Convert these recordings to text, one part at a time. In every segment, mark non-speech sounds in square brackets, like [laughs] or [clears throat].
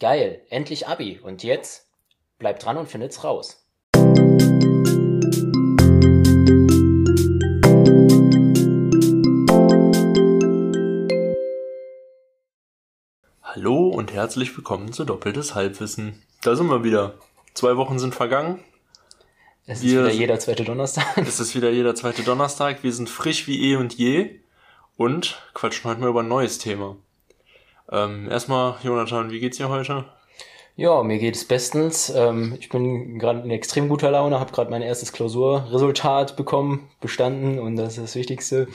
Geil, endlich Abi. Und jetzt bleibt dran und findet's raus. Hallo und herzlich willkommen zu Doppeltes Halbwissen. Da sind wir wieder. Zwei Wochen sind vergangen. Es ist Wir- wieder jeder zweite Donnerstag. Es ist wieder jeder zweite Donnerstag. Wir sind frisch wie eh und je und quatschen heute mal über ein neues Thema. Ähm, erstmal, Jonathan, wie geht's dir heute? Ja, mir geht es bestens. Ähm, ich bin gerade in extrem guter Laune, habe gerade mein erstes Klausurresultat bekommen, bestanden und das ist das Wichtigste.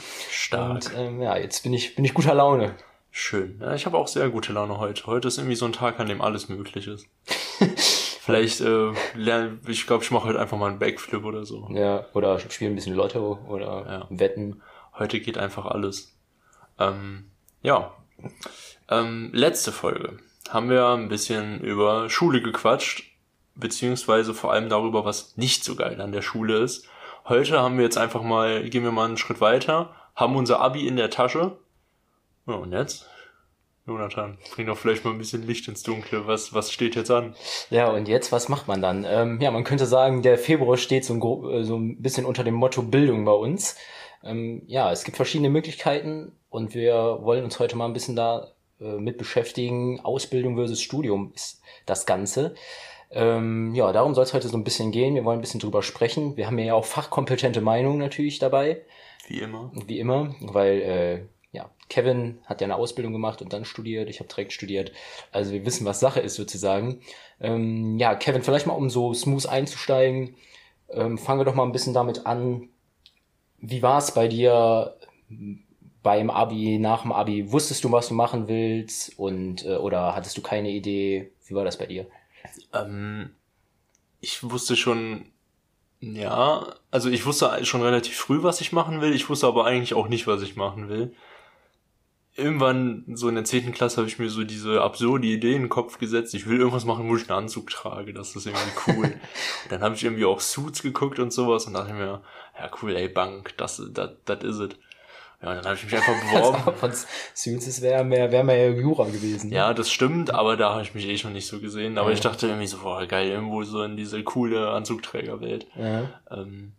Und ähm, ja, jetzt bin ich, bin ich guter Laune. Schön. Ja, ich habe auch sehr gute Laune heute. Heute ist irgendwie so ein Tag, an dem alles möglich ist. [laughs] Vielleicht äh, lerne ich glaube, ich mache heute einfach mal einen Backflip oder so. Ja, oder spiele ein bisschen Lotto oder Ja. Wetten. Heute geht einfach alles. Ähm, ja. Ähm, letzte Folge haben wir ein bisschen über Schule gequatscht, beziehungsweise vor allem darüber, was nicht so geil an der Schule ist. Heute haben wir jetzt einfach mal, gehen wir mal einen Schritt weiter, haben unser Abi in der Tasche. Ja, und jetzt? Jonathan, bring doch vielleicht mal ein bisschen Licht ins Dunkle. Was, was steht jetzt an? Ja, und jetzt, was macht man dann? Ähm, ja, man könnte sagen, der Februar steht so ein, äh, so ein bisschen unter dem Motto Bildung bei uns. Ähm, ja, es gibt verschiedene Möglichkeiten und wir wollen uns heute mal ein bisschen da äh, mit beschäftigen. Ausbildung versus Studium ist das Ganze. Ähm, ja, darum soll es heute so ein bisschen gehen. Wir wollen ein bisschen drüber sprechen. Wir haben ja auch fachkompetente Meinungen natürlich dabei, Wie immer. wie immer, weil äh, ja, Kevin hat ja eine Ausbildung gemacht und dann studiert. Ich habe direkt studiert. Also wir wissen, was Sache ist sozusagen. Ähm, ja, Kevin, vielleicht mal um so smooth einzusteigen, ähm, fangen wir doch mal ein bisschen damit an. Wie war es bei dir beim Abi, nach dem Abi? Wusstest du, was du machen willst und äh, oder hattest du keine Idee? Wie war das bei dir? Ähm, ich wusste schon, ja, also ich wusste schon relativ früh, was ich machen will. Ich wusste aber eigentlich auch nicht, was ich machen will. Irgendwann, so in der zehnten Klasse, habe ich mir so diese absurde Idee in den Kopf gesetzt. Ich will irgendwas machen, wo ich einen Anzug trage. Das ist irgendwie cool. [laughs] Dann habe ich irgendwie auch Suits geguckt und sowas und dachte mir, ja cool, ey, Bank, das das das is it. Ja, und dann habe ich mich [laughs] einfach beworben. Also von Suits, es wäre mehr, wäre mehr Jura gewesen. ne? Ja, das stimmt, aber da habe ich mich eh schon nicht so gesehen. Aber Ja. ich dachte irgendwie so, boah, geil, irgendwo so in diese coole Anzugträgerwelt. Ja. Ähm,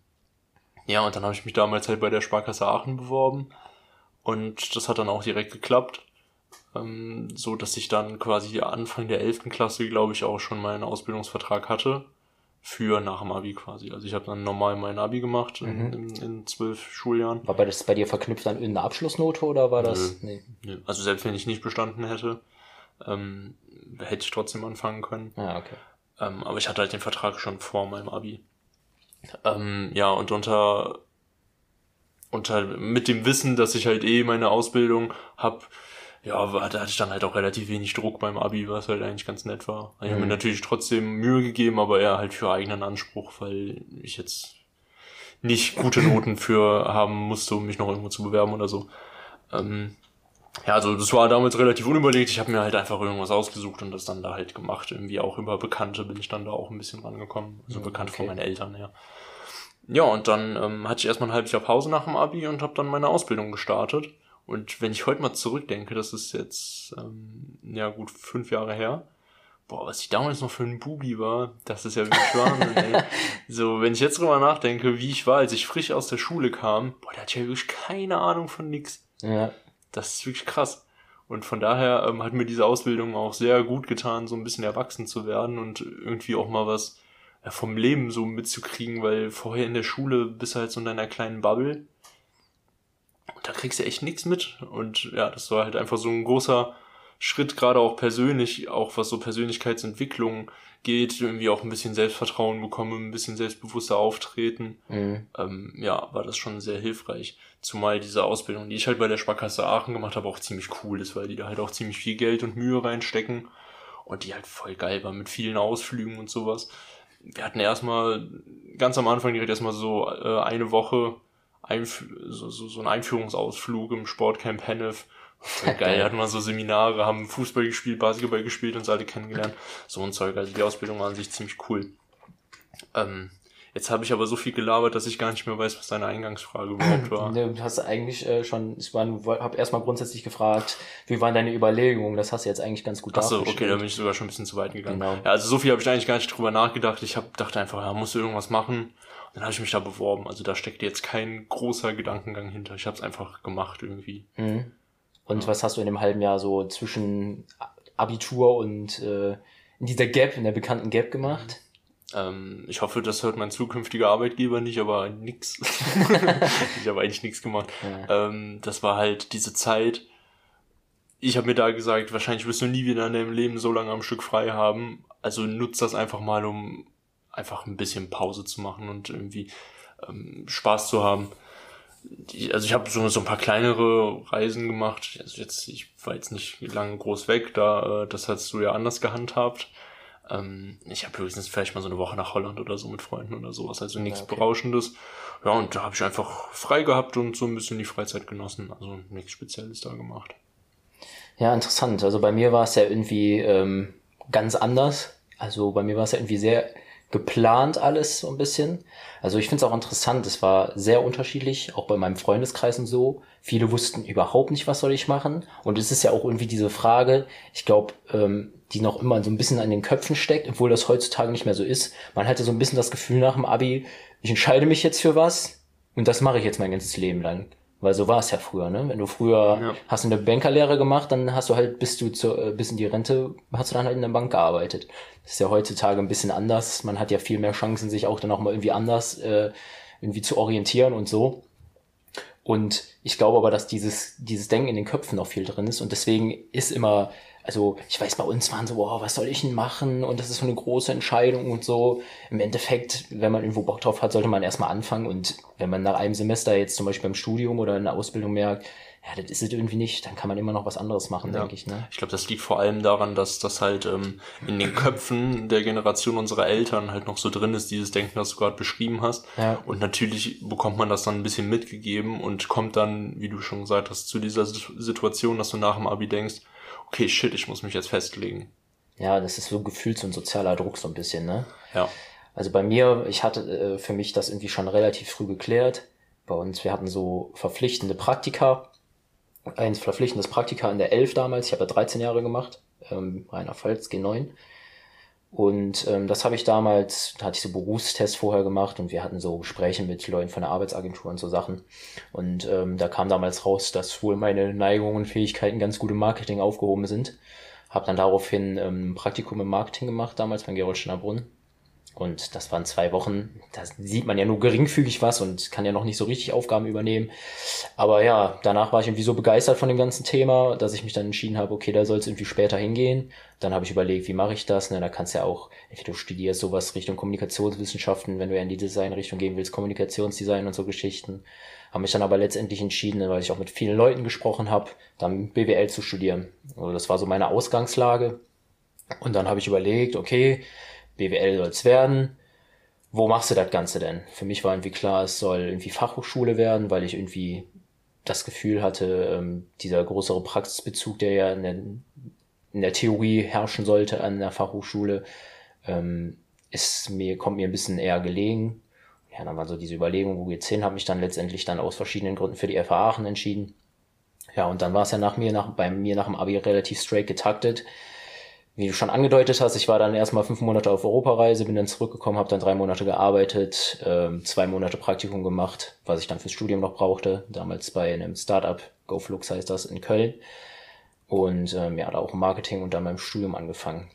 ja, und dann habe ich mich damals halt bei der Sparkasse Aachen beworben. Und das hat dann auch direkt geklappt. Ähm, so dass ich dann quasi Anfang der 11. Klasse, glaube ich, auch schon meinen Ausbildungsvertrag hatte. Für nach dem Abi quasi. Also ich habe dann normal mein Abi gemacht in, Mhm. in, in zwölf Schuljahren. War das bei dir verknüpft an irgendeine Abschlussnote oder war das? Nee. Nö. Also selbst wenn ich nicht bestanden hätte, ähm, hätte ich trotzdem anfangen können. Ah, okay. Ähm, aber ich hatte halt den Vertrag schon vor meinem Abi. Ähm, ja, und unter, unter, mit dem Wissen, dass ich halt eh meine Ausbildung hab, ja, war, da hatte ich dann halt auch relativ wenig Druck beim Abi, was halt eigentlich ganz nett war. Ich habe mir Mhm. natürlich trotzdem Mühe gegeben, aber eher halt für eigenen Anspruch, weil ich jetzt nicht gute [clears throat] Noten für haben musste, um mich noch irgendwo zu bewerben oder so. Ähm, ja, also das war damals relativ unüberlegt. Ich habe mir halt einfach irgendwas ausgesucht und das dann da halt gemacht. Irgendwie auch über Bekannte bin ich dann da auch ein bisschen rangekommen. Also Mhm, bekannt von okay. meinen Eltern, ja. Ja, und dann ähm, hatte ich erstmal ein halbes Jahr Pause nach dem Abi und habe dann meine Ausbildung gestartet. Und wenn ich heute mal zurückdenke, das ist jetzt, ähm, ja gut, fünf Jahre her. Boah, was ich damals noch für ein Bubi war, das ist ja wirklich Wahnsinn, ey. [laughs] So, wenn ich jetzt drüber nachdenke, wie ich war, als ich frisch aus der Schule kam, boah, da hatte ich ja wirklich keine Ahnung von nix. Ja. Das ist wirklich krass. Und von daher ähm, hat mir diese Ausbildung auch sehr gut getan, so ein bisschen erwachsen zu werden und irgendwie auch mal was ja, vom Leben so mitzukriegen, weil vorher in der Schule bist du halt so in deiner kleinen Bubble. Und da kriegst du echt nichts mit. Und ja, das war halt einfach so ein großer Schritt, gerade auch persönlich, auch was so Persönlichkeitsentwicklung geht, irgendwie auch ein bisschen Selbstvertrauen bekommen, ein bisschen selbstbewusster auftreten Mhm. ähm, ja, war das schon sehr hilfreich. Zumal diese Ausbildung, die ich halt bei der Sparkasse Aachen gemacht habe, auch ziemlich cool ist, weil die da halt auch ziemlich viel Geld und Mühe reinstecken und die halt voll geil war mit vielen Ausflügen und sowas. Wir hatten erstmal ganz am Anfang direkt erstmal so äh, eine Woche Einf so, so, so einen Einführungsausflug im Sportcamp Hennef. [laughs] Geil, da hatten wir so Seminare, haben Fußball gespielt, Basketball gespielt und uns alle kennengelernt. So ein Zeug, also die Ausbildung war an sich ziemlich cool. Ähm, Jetzt habe ich aber so viel gelabert, dass ich gar nicht mehr weiß, was deine Eingangsfrage überhaupt war. Du hast eigentlich äh, schon, ich habe erstmal grundsätzlich gefragt, wie waren deine Überlegungen? Das hast du jetzt eigentlich ganz gut Achso, okay, da bin ich sogar schon ein bisschen zu weit gegangen. Genau. Ja, also so viel habe ich eigentlich gar nicht drüber nachgedacht. Ich hab, dachte einfach, ja, musst du irgendwas machen. Und dann habe ich mich da beworben. Also da steckt jetzt kein großer Gedankengang hinter. Ich habe es einfach gemacht irgendwie. Mhm. Und ja. was hast du in dem halben Jahr so zwischen Abitur und äh, in dieser Gap, in der bekannten Gap gemacht? Ähm, ich hoffe, das hört mein zukünftiger Arbeitgeber nicht, aber nix. [laughs] ich habe eigentlich nichts gemacht. Ja. Ähm, das war halt diese Zeit. Ich habe mir da gesagt, wahrscheinlich wirst du nie wieder in deinem Leben so lange am Stück frei haben. Also nutzt das einfach mal, um einfach ein bisschen Pause zu machen und irgendwie ähm, Spaß zu haben. also ich habe so, so ein paar kleinere Reisen gemacht. Also jetzt, ich war jetzt nicht lange groß weg, da äh, das hast du ja anders gehandhabt. Ähm, ich habe höchstens vielleicht mal so eine Woche nach Holland oder so mit Freunden oder sowas, also nichts okay. Berauschendes. Ja, und da habe ich einfach frei gehabt und so ein bisschen die Freizeit genossen. Also nichts Spezielles da gemacht. Ja, interessant. Also bei mir war es ja irgendwie ähm, ganz anders. Also bei mir war es ja irgendwie sehr geplant alles so ein bisschen. Also ich finde es auch interessant, es war sehr unterschiedlich, auch bei meinem Freundeskreis und so. Viele wussten überhaupt nicht, was soll ich machen. Und es ist ja auch irgendwie diese Frage, ich glaube, ähm, die noch immer so ein bisschen an den Köpfen steckt, obwohl das heutzutage nicht mehr so ist. Man hatte so ein bisschen das Gefühl nach dem Abi, ich entscheide mich jetzt für was und das mache ich jetzt mein ganzes Leben lang. Weil so war es ja früher, ne? Wenn du früher ja. hast eine Bankerlehre gemacht, dann hast du halt, bis du zu, äh, bis in die Rente, hast du dann halt in der Bank gearbeitet. Das ist ja heutzutage ein bisschen anders. Man hat ja viel mehr Chancen, sich auch dann auch mal irgendwie anders äh, irgendwie zu orientieren und so. Und ich glaube aber, dass dieses, dieses Denken in den Köpfen noch viel drin ist. Und deswegen ist immer also ich weiß, bei uns waren so, wow, was soll ich denn machen? Und das ist so eine große Entscheidung und so. Im Endeffekt, wenn man irgendwo Bock drauf hat, sollte man erstmal anfangen. Und wenn man nach einem Semester jetzt zum Beispiel beim Studium oder in der Ausbildung merkt, ja, das ist es irgendwie nicht, dann kann man immer noch was anderes machen, ja. denke ich. Ne? Ich glaube, das liegt vor allem daran, dass das halt ähm, in den Köpfen der Generation unserer Eltern halt noch so drin ist, dieses Denken, das du gerade beschrieben hast. Ja. Und natürlich bekommt man das dann ein bisschen mitgegeben und kommt dann, wie du schon gesagt hast, zu dieser Situation, dass du nach dem Abi denkst, okay, shit, ich muss mich jetzt festlegen. Ja, das ist so gefühlt und sozialer Druck so ein bisschen, ne? Ja. Also bei mir, ich hatte äh, für mich das irgendwie schon relativ früh geklärt. Bei uns, wir hatten so verpflichtende Praktika. Ein verpflichtendes Praktika in der 11 damals. Ich habe ja 13 Jahre gemacht. Ähm, Rheinland-Pfalz, G9. Und ähm, das habe ich damals, da hatte ich so Berufstests vorher gemacht und wir hatten so Gespräche mit Leuten von der Arbeitsagentur und so Sachen. Und ähm, da kam damals raus, dass wohl meine Neigungen und Fähigkeiten ganz gut im Marketing aufgehoben sind. Habe dann daraufhin ähm, ein Praktikum im Marketing gemacht, damals beim Gerold Brunn. Und das waren zwei Wochen. Da sieht man ja nur geringfügig was und kann ja noch nicht so richtig Aufgaben übernehmen. Aber ja, danach war ich irgendwie so begeistert von dem ganzen Thema, dass ich mich dann entschieden habe, okay, da soll es irgendwie später hingehen. Dann habe ich überlegt, wie mache ich das? Ne, da kannst du ja auch, entweder du studierst sowas Richtung Kommunikationswissenschaften, wenn du ja in die Designrichtung gehen willst, Kommunikationsdesign und so Geschichten. Habe mich dann aber letztendlich entschieden, weil ich auch mit vielen Leuten gesprochen habe, dann BWL zu studieren. Also das war so meine Ausgangslage. Und dann habe ich überlegt, okay, BWL soll es werden. Wo machst du das Ganze denn? Für mich war irgendwie klar, es soll irgendwie Fachhochschule werden, weil ich irgendwie das Gefühl hatte, ähm, dieser größere Praxisbezug, der ja in der, in der Theorie herrschen sollte an der Fachhochschule, ähm, ist mir, kommt mir ein bisschen eher gelegen. Ja, dann war so diese Überlegung, wo geht's hin, habe mich dann letztendlich dann aus verschiedenen Gründen für die FH Aachen entschieden. Ja, und dann war es ja nach mir, nach, bei mir nach dem Abi relativ straight getaktet wie du schon angedeutet hast, ich war dann erstmal fünf Monate auf Europareise, bin dann zurückgekommen, habe dann drei Monate gearbeitet, ähm, zwei Monate Praktikum gemacht, was ich dann fürs Studium noch brauchte, damals bei einem Startup, GoFlux heißt das, in Köln. Und ähm, ja, da auch im Marketing und dann beim Studium angefangen.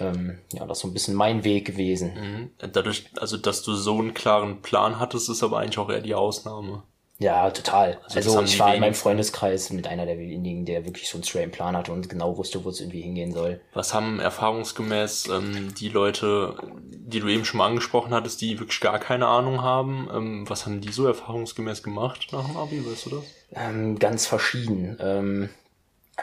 Ähm, ja, das ist so ein bisschen mein Weg gewesen. Mhm. Dadurch, also dass du so einen klaren Plan hattest, ist aber eigentlich auch eher die Ausnahme. Ja, total. Also, also ich war in meinem Freundeskreis mit einer der wenigen, der wirklich so einen straight Plan hatte und genau wusste, wo es irgendwie hingehen soll. Was haben erfahrungsgemäß ähm, die Leute, die du eben schon mal angesprochen hattest, die wirklich gar keine Ahnung haben, ähm, was haben die so erfahrungsgemäß gemacht nach dem Abi, weißt du das? Ähm, ganz verschieden. Ähm,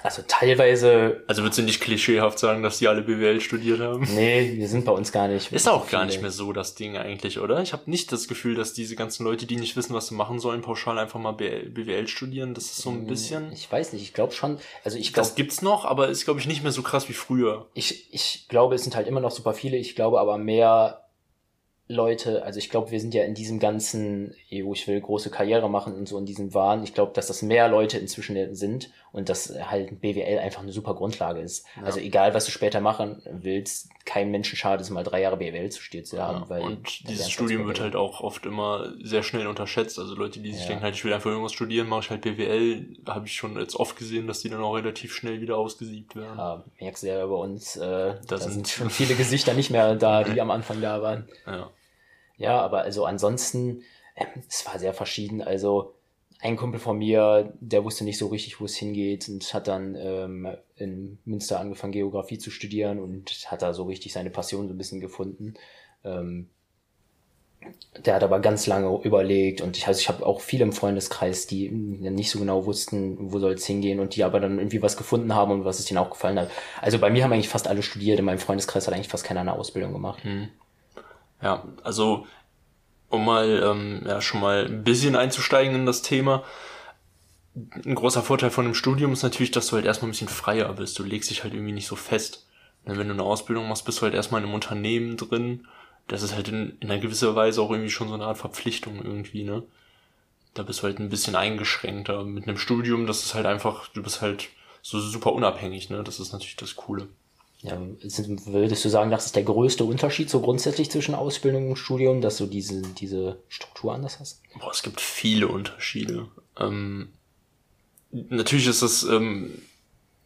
also teilweise. Also würdest du nicht klischeehaft sagen, dass die alle BWL studiert haben? Nee, wir sind bei uns gar nicht. Ist auch gar nicht mehr so das Ding eigentlich, oder? Ich habe nicht das Gefühl, dass diese ganzen Leute, die nicht wissen, was sie machen sollen, pauschal einfach mal BWL studieren. Das ist so ein hm, bisschen. Ich weiß nicht, ich glaube schon. Also ich glaub, Das gibt's noch, aber ist, glaube ich, nicht mehr so krass wie früher. Ich, ich glaube, es sind halt immer noch super viele. Ich glaube aber mehr Leute, also ich glaube, wir sind ja in diesem ganzen, wo ich will, große Karriere machen und so in diesem Wahn. Ich glaube, dass das mehr Leute inzwischen sind und dass halt BWL einfach eine super Grundlage ist. Ja. Also egal, was du später machen willst, kein Menschen schadet es mal drei Jahre BWL zu studiert zu haben. Ja, weil und dieses Studium wird halt auch oft immer sehr schnell unterschätzt. Also Leute, die sich ja. denken, halt, ich will einfach irgendwas studieren, mache ich halt BWL, habe ich schon jetzt oft gesehen, dass die dann auch relativ schnell wieder ausgesiebt werden. Ja, merkst du ja bei uns, äh, da sind schon viele Gesichter nicht mehr da, die am Anfang da waren. Ja. Ja, aber also ansonsten, äh, es war sehr verschieden. Also ein Kumpel von mir, der wusste nicht so richtig, wo es hingeht und hat dann ähm, in Münster angefangen, Geografie zu studieren und hat da so richtig seine Passion so ein bisschen gefunden. Ähm, der hat aber ganz lange überlegt und ich, also ich habe auch viele im Freundeskreis, die nicht so genau wussten, wo soll es hingehen und die aber dann irgendwie was gefunden haben und was es denen auch gefallen hat. Also bei mir haben eigentlich fast alle studiert, in meinem Freundeskreis hat eigentlich fast keiner eine Ausbildung gemacht. Hm. Ja, also um mal ähm, ja, schon mal ein bisschen einzusteigen in das Thema. Ein großer Vorteil von dem Studium ist natürlich, dass du halt erstmal ein bisschen freier bist. Du legst dich halt irgendwie nicht so fest. Wenn du eine Ausbildung machst, bist du halt erstmal in einem Unternehmen drin. Das ist halt in, in einer gewisser Weise auch irgendwie schon so eine Art Verpflichtung irgendwie, ne? Da bist du halt ein bisschen eingeschränkter. Mit einem Studium, das ist halt einfach, du bist halt so super unabhängig, ne? Das ist natürlich das Coole. Ja, würdest du sagen, das ist der größte Unterschied so grundsätzlich zwischen Ausbildung und Studium, dass du diese, diese Struktur anders hast? Boah, es gibt viele Unterschiede. Ähm, natürlich ist das, ähm,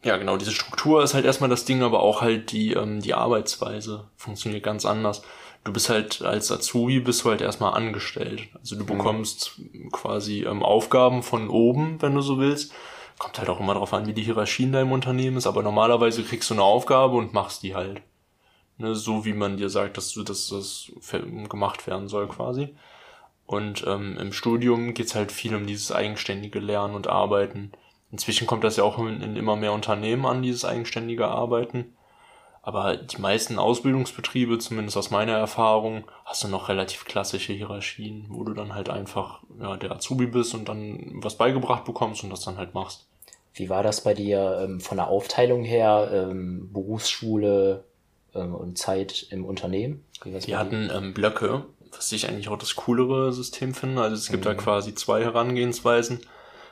ja genau, diese Struktur ist halt erstmal das Ding, aber auch halt die, ähm, die Arbeitsweise funktioniert ganz anders. Du bist halt als Azubi bist du halt erstmal angestellt. Also du mhm. bekommst mhm. quasi ähm, Aufgaben von oben, wenn du so willst Kommt halt auch immer darauf an, wie die Hierarchie in deinem Unternehmen ist, aber normalerweise kriegst du eine Aufgabe und machst die halt. Ne, so wie man dir sagt, dass du dass das gemacht werden soll quasi. Und ähm, im Studium geht's halt viel um dieses eigenständige Lernen und Arbeiten. Inzwischen kommt das ja auch in, in immer mehr Unternehmen an, dieses eigenständige Arbeiten. Aber die meisten Ausbildungsbetriebe, zumindest aus meiner Erfahrung, hast du noch relativ klassische Hierarchien, wo du dann halt einfach ja, der Azubi bist und dann was beigebracht bekommst und das dann halt machst. Wie war das bei dir ähm, von der Aufteilung her, ähm, Berufsschule ähm, und Zeit im Unternehmen? Wir hatten ähm, Blöcke, was ich eigentlich auch das coolere System finde. Also es gibt mhm. da quasi zwei Herangehensweisen.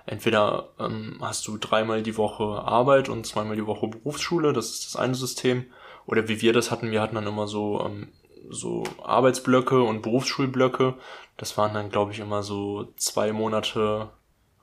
Entweder ähm, hast du dreimal die Woche Arbeit und zweimal die Woche Berufsschule, das ist das eine System oder wie wir das hatten, wir hatten dann immer so, ähm, so Arbeitsblöcke und Berufsschulblöcke. Das waren dann, glaube ich, immer so zwei Monate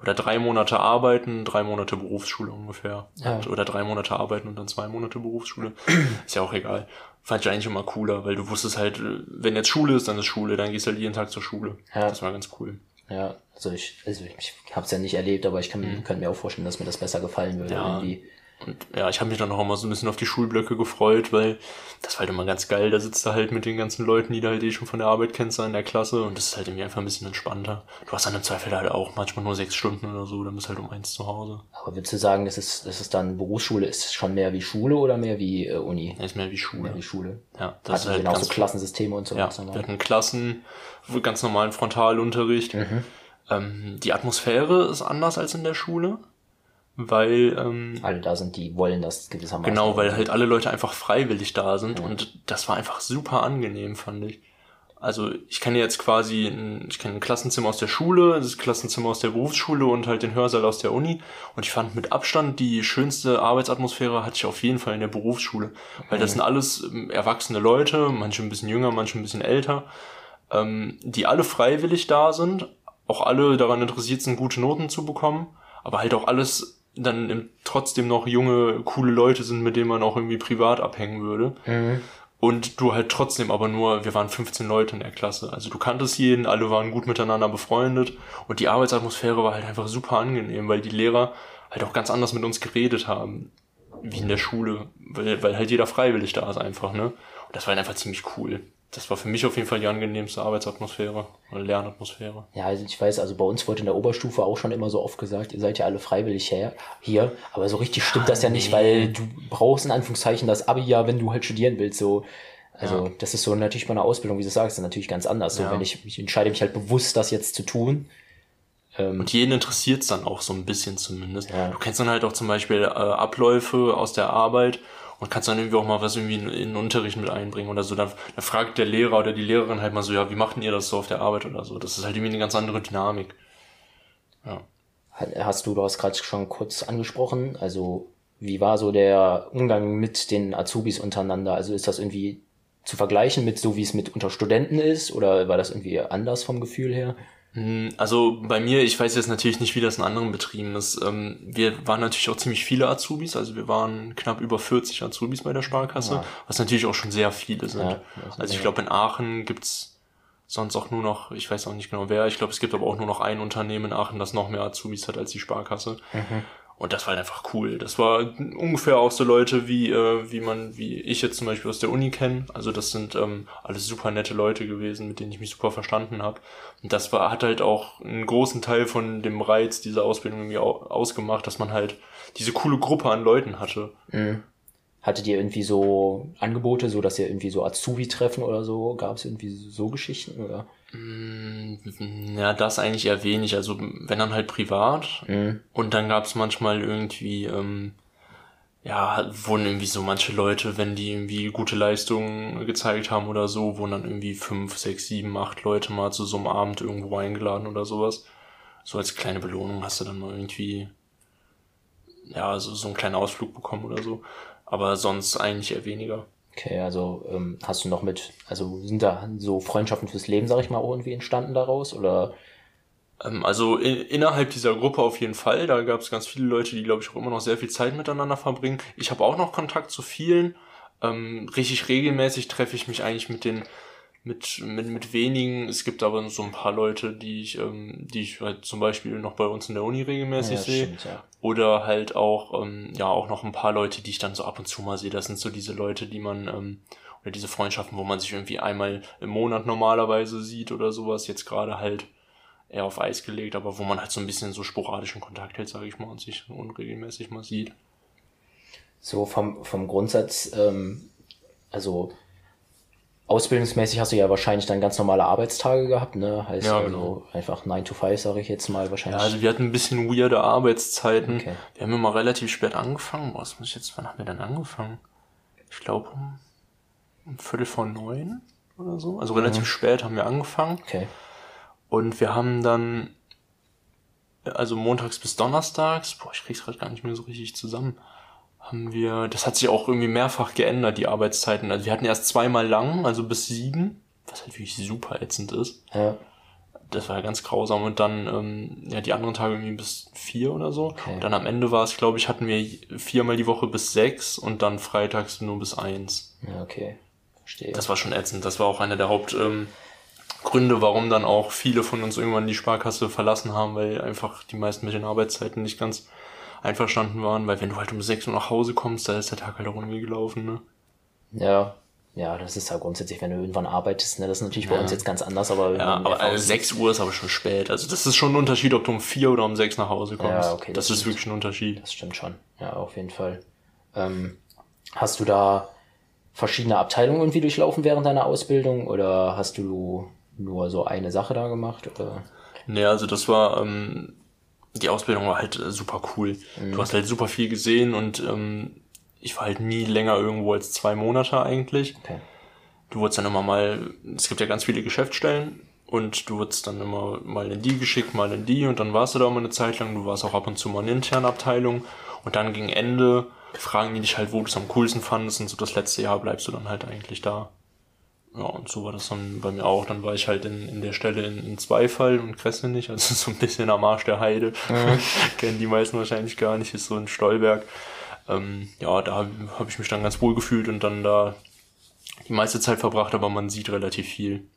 oder drei Monate arbeiten, drei Monate Berufsschule ungefähr. Ja. Und, oder drei Monate arbeiten und dann zwei Monate Berufsschule. [clears throat] ist ja auch egal. Fand ich eigentlich immer cooler, weil du wusstest halt, wenn jetzt Schule ist, dann ist Schule, dann gehst du halt jeden Tag zur Schule. Ja. Das war ganz cool. Ja, also ich, also ich, es ja nicht erlebt, aber ich kann, mhm. kann mir auch vorstellen, dass mir das besser gefallen würde. Ja. Irgendwie. Und ja, ich habe mich dann noch immer so ein bisschen auf die Schulblöcke gefreut, weil das war halt immer ganz geil. Da sitzt du halt mit den ganzen Leuten, die du halt eh schon von der Arbeit kennst, in der Klasse und das ist halt irgendwie einfach ein bisschen entspannter. Du hast dann im Zweifel halt auch manchmal nur sechs Stunden oder so, dann bist du halt um eins zu Hause. Aber würdest du sagen, das ist, das ist dann Berufsschule, ist es schon mehr wie Schule oder mehr wie äh, Uni? Ja, ist mehr wie Schule. Mehr wie Schule. Ja, das also ist halt genauso Klassensysteme und so. Ja, wir hatten Klassen, ganz normalen Frontalunterricht. Mhm. Ähm, die Atmosphäre ist anders als in der Schule weil ähm, alle da sind, die wollen das gewissermaßen. Genau, weil halt alle Leute einfach freiwillig da sind ja. und das war einfach super angenehm, fand ich. Also ich kenne jetzt quasi ein, ich kenne ein Klassenzimmer aus der Schule, das Klassenzimmer aus der Berufsschule und halt den Hörsaal aus der Uni und ich fand mit Abstand die schönste Arbeitsatmosphäre hatte ich auf jeden Fall in der Berufsschule, weil das sind alles ähm, erwachsene Leute, manche ein bisschen jünger, manche ein bisschen älter, ähm, die alle freiwillig da sind, auch alle daran interessiert sind, gute Noten zu bekommen, aber halt auch alles dann trotzdem noch junge, coole Leute sind, mit denen man auch irgendwie privat abhängen würde. Mhm. Und du halt trotzdem aber nur, wir waren 15 Leute in der Klasse. Also du kanntest jeden, alle waren gut miteinander befreundet und die Arbeitsatmosphäre war halt einfach super angenehm, weil die Lehrer halt auch ganz anders mit uns geredet haben, wie in der Schule, weil, weil halt jeder freiwillig da ist einfach, ne? Und das war halt einfach ziemlich cool das war für mich auf jeden Fall die angenehmste Arbeitsatmosphäre oder Lernatmosphäre. Ja, also ich weiß, also bei uns wurde in der Oberstufe auch schon immer so oft gesagt, ihr seid ja alle freiwillig her, hier, aber so richtig stimmt das ja nicht, nee. weil du brauchst in Anführungszeichen das Abi ja, wenn du halt studieren willst, so. Also ja. das ist so natürlich bei einer Ausbildung, wie du sagst, natürlich ganz anders. So, ja. wenn ich, ich entscheide mich halt bewusst, das jetzt zu tun. Ähm, und jeden interessiert's dann auch so ein bisschen zumindest. Ja. Du kennst dann halt auch zum Beispiel äh, Abläufe aus der Arbeit und kannst dann irgendwie auch mal was irgendwie in, in den Unterricht mit einbringen oder so. Dann, dann fragt der Lehrer oder die Lehrerin halt mal so, ja, wie macht denn ihr das so auf der Arbeit oder so? Das ist halt irgendwie eine ganz andere Dynamik. Ja. Hast du, du hast gerade schon kurz angesprochen, also wie war so der Umgang mit den Azubis untereinander? Also ist das irgendwie zu vergleichen mit so, wie es mit unter Studenten ist oder war das irgendwie anders vom Gefühl her? Hm, also bei mir, ich weiß jetzt natürlich nicht, wie das in anderen Betrieben ist. Ähm, wir waren natürlich auch ziemlich viele Azubis, also wir waren knapp über 40 Azubis bei der Sparkasse, ja. was natürlich auch schon sehr viele sind. Ja, also ich glaube in Aachen gibt's sonst auch nur noch, ich weiß auch nicht genau wer, ich glaube es gibt aber auch nur noch ein Unternehmen in Aachen, das noch mehr Azubis hat als die Sparkasse. Mhm. Und das war halt einfach cool. Das war ungefähr auch so Leute, wie, äh, wie man, wie ich jetzt zum Beispiel aus der Uni kenne. Also das sind ähm, alles super nette Leute gewesen, mit denen ich mich super verstanden habe. Und das war, hat halt auch einen großen Teil von dem Reiz dieser Ausbildung irgendwie ausgemacht, dass man halt diese coole Gruppe an Leuten hatte. Mhm. Hattet ihr irgendwie so Angebote, so dass ihr irgendwie so Azubi-Treffen oder so? Gab es irgendwie so Geschichten oder? Mm, ja, das eigentlich eher wenig. Also wenn dann halt privat. Mhm. Und dann gab es manchmal irgendwie, ähm, ja, wurden irgendwie so manche Leute, wenn die irgendwie gute Leistungen gezeigt haben oder so, wurden dann irgendwie fünf, sechs, sieben, acht Leute mal zu so einem Abend irgendwo eingeladen oder sowas. So als kleine Belohnung hast du dann mal irgendwie, ja, so, so einen kleinen Ausflug bekommen oder so. Aber sonst eigentlich eher weniger. Okay, also ähm, hast du noch mit, also sind da so Freundschaften fürs Leben, sag ich mal, irgendwie entstanden daraus? Oder? Ähm, also in, innerhalb dieser Gruppe auf jeden Fall. Da gab es ganz viele Leute, die, glaube ich, auch immer noch sehr viel Zeit miteinander verbringen. Ich habe auch noch Kontakt zu vielen. Ähm, richtig regelmäßig treffe ich mich eigentlich mit den mit, mit, mit wenigen. Es gibt aber so ein paar Leute, die ich, ähm, die ich halt zum Beispiel noch bei uns in der Uni regelmäßig ja, sehe. Stimmt, ja. Oder halt auch, ähm, ja, auch noch ein paar Leute, die ich dann so ab und zu mal sehe. Das sind so diese Leute, die man, ähm, oder diese Freundschaften, wo man sich irgendwie einmal im Monat normalerweise sieht oder sowas. Jetzt gerade halt eher auf Eis gelegt, aber wo man halt so ein bisschen so sporadischen Kontakt hält, sage ich mal, und sich unregelmäßig mal sieht. So vom, vom Grundsatz, ähm, also Ausbildungsmäßig hast du ja wahrscheinlich dann ganz normale Arbeitstage gehabt, ne? Heißt ja, also genau. einfach 9 to 5, sage ich jetzt mal wahrscheinlich. Ja, also wir hatten ein bisschen weirde Arbeitszeiten. Okay. Wir haben immer relativ spät angefangen. Was muss ich jetzt, wann haben wir denn angefangen? Ich glaube um, um Viertel vor neun oder so. Also relativ mhm. spät haben wir angefangen. Okay. Und wir haben dann, also montags bis donnerstags, boah, ich krieg's gerade gar nicht mehr so richtig zusammen haben wir, das hat sich auch irgendwie mehrfach geändert, die Arbeitszeiten. Also wir hatten erst zweimal lang, also bis sieben, was halt wirklich super ätzend ist. Ja. Das war ja ganz grausam. Und dann, ähm, ja, die anderen Tage irgendwie bis vier oder so. Okay. Und dann am Ende war es, glaube ich, hatten wir viermal die Woche bis sechs und dann freitags nur bis eins. Ja, okay. Verstehe. Das war schon ätzend. Das war auch einer der Hauptgründe, ähm, warum dann auch viele von uns irgendwann die Sparkasse verlassen haben, weil einfach die meisten mit den Arbeitszeiten nicht ganz einverstanden waren, weil wenn du halt um 6 Uhr nach Hause kommst, da ist der Tag halt auch irgendwie gelaufen, ne? Ja, ja, das ist ja grundsätzlich, wenn du irgendwann arbeitest, ne, das ist natürlich ja. bei uns jetzt ganz anders, aber. Ja, aber also 6 Uhr ist aber schon spät. Also das ist schon ein Unterschied, ob du um 4 oder um 6 nach Hause kommst. Ja, okay. Das, das ist wirklich ein Unterschied. Das stimmt schon. Ja, auf jeden Fall. Ähm, hast du da verschiedene Abteilungen irgendwie durchlaufen während deiner Ausbildung oder hast du nur so eine Sache da gemacht? Oder? Nee, also das war, ähm, die Ausbildung war halt äh, super cool. Mhm. Du hast halt super viel gesehen und ähm, ich war halt nie länger irgendwo als zwei Monate eigentlich. Okay. Du wurdest dann immer mal, es gibt ja ganz viele Geschäftsstellen und du wurdest dann immer mal in die geschickt, mal in die und dann warst du da immer eine Zeit lang. Du warst auch ab und zu mal in internen Abteilung und dann gegen Ende fragen die dich halt, wo du es am coolsten fandest und so das letzte Jahr bleibst du dann halt eigentlich da. Ja, und so war das dann bei mir auch. Dann war ich halt in, in der Stelle in, in Zweifall und Kresse nicht, also [laughs] so ein bisschen am Arsch der Heide. Mhm. [laughs] Kennen die meisten wahrscheinlich gar nicht, ist so ein Stolberg. Ähm, ja, da habe hab ich mich dann ganz wohl gefühlt und dann da die meiste Zeit verbracht, aber man sieht relativ viel.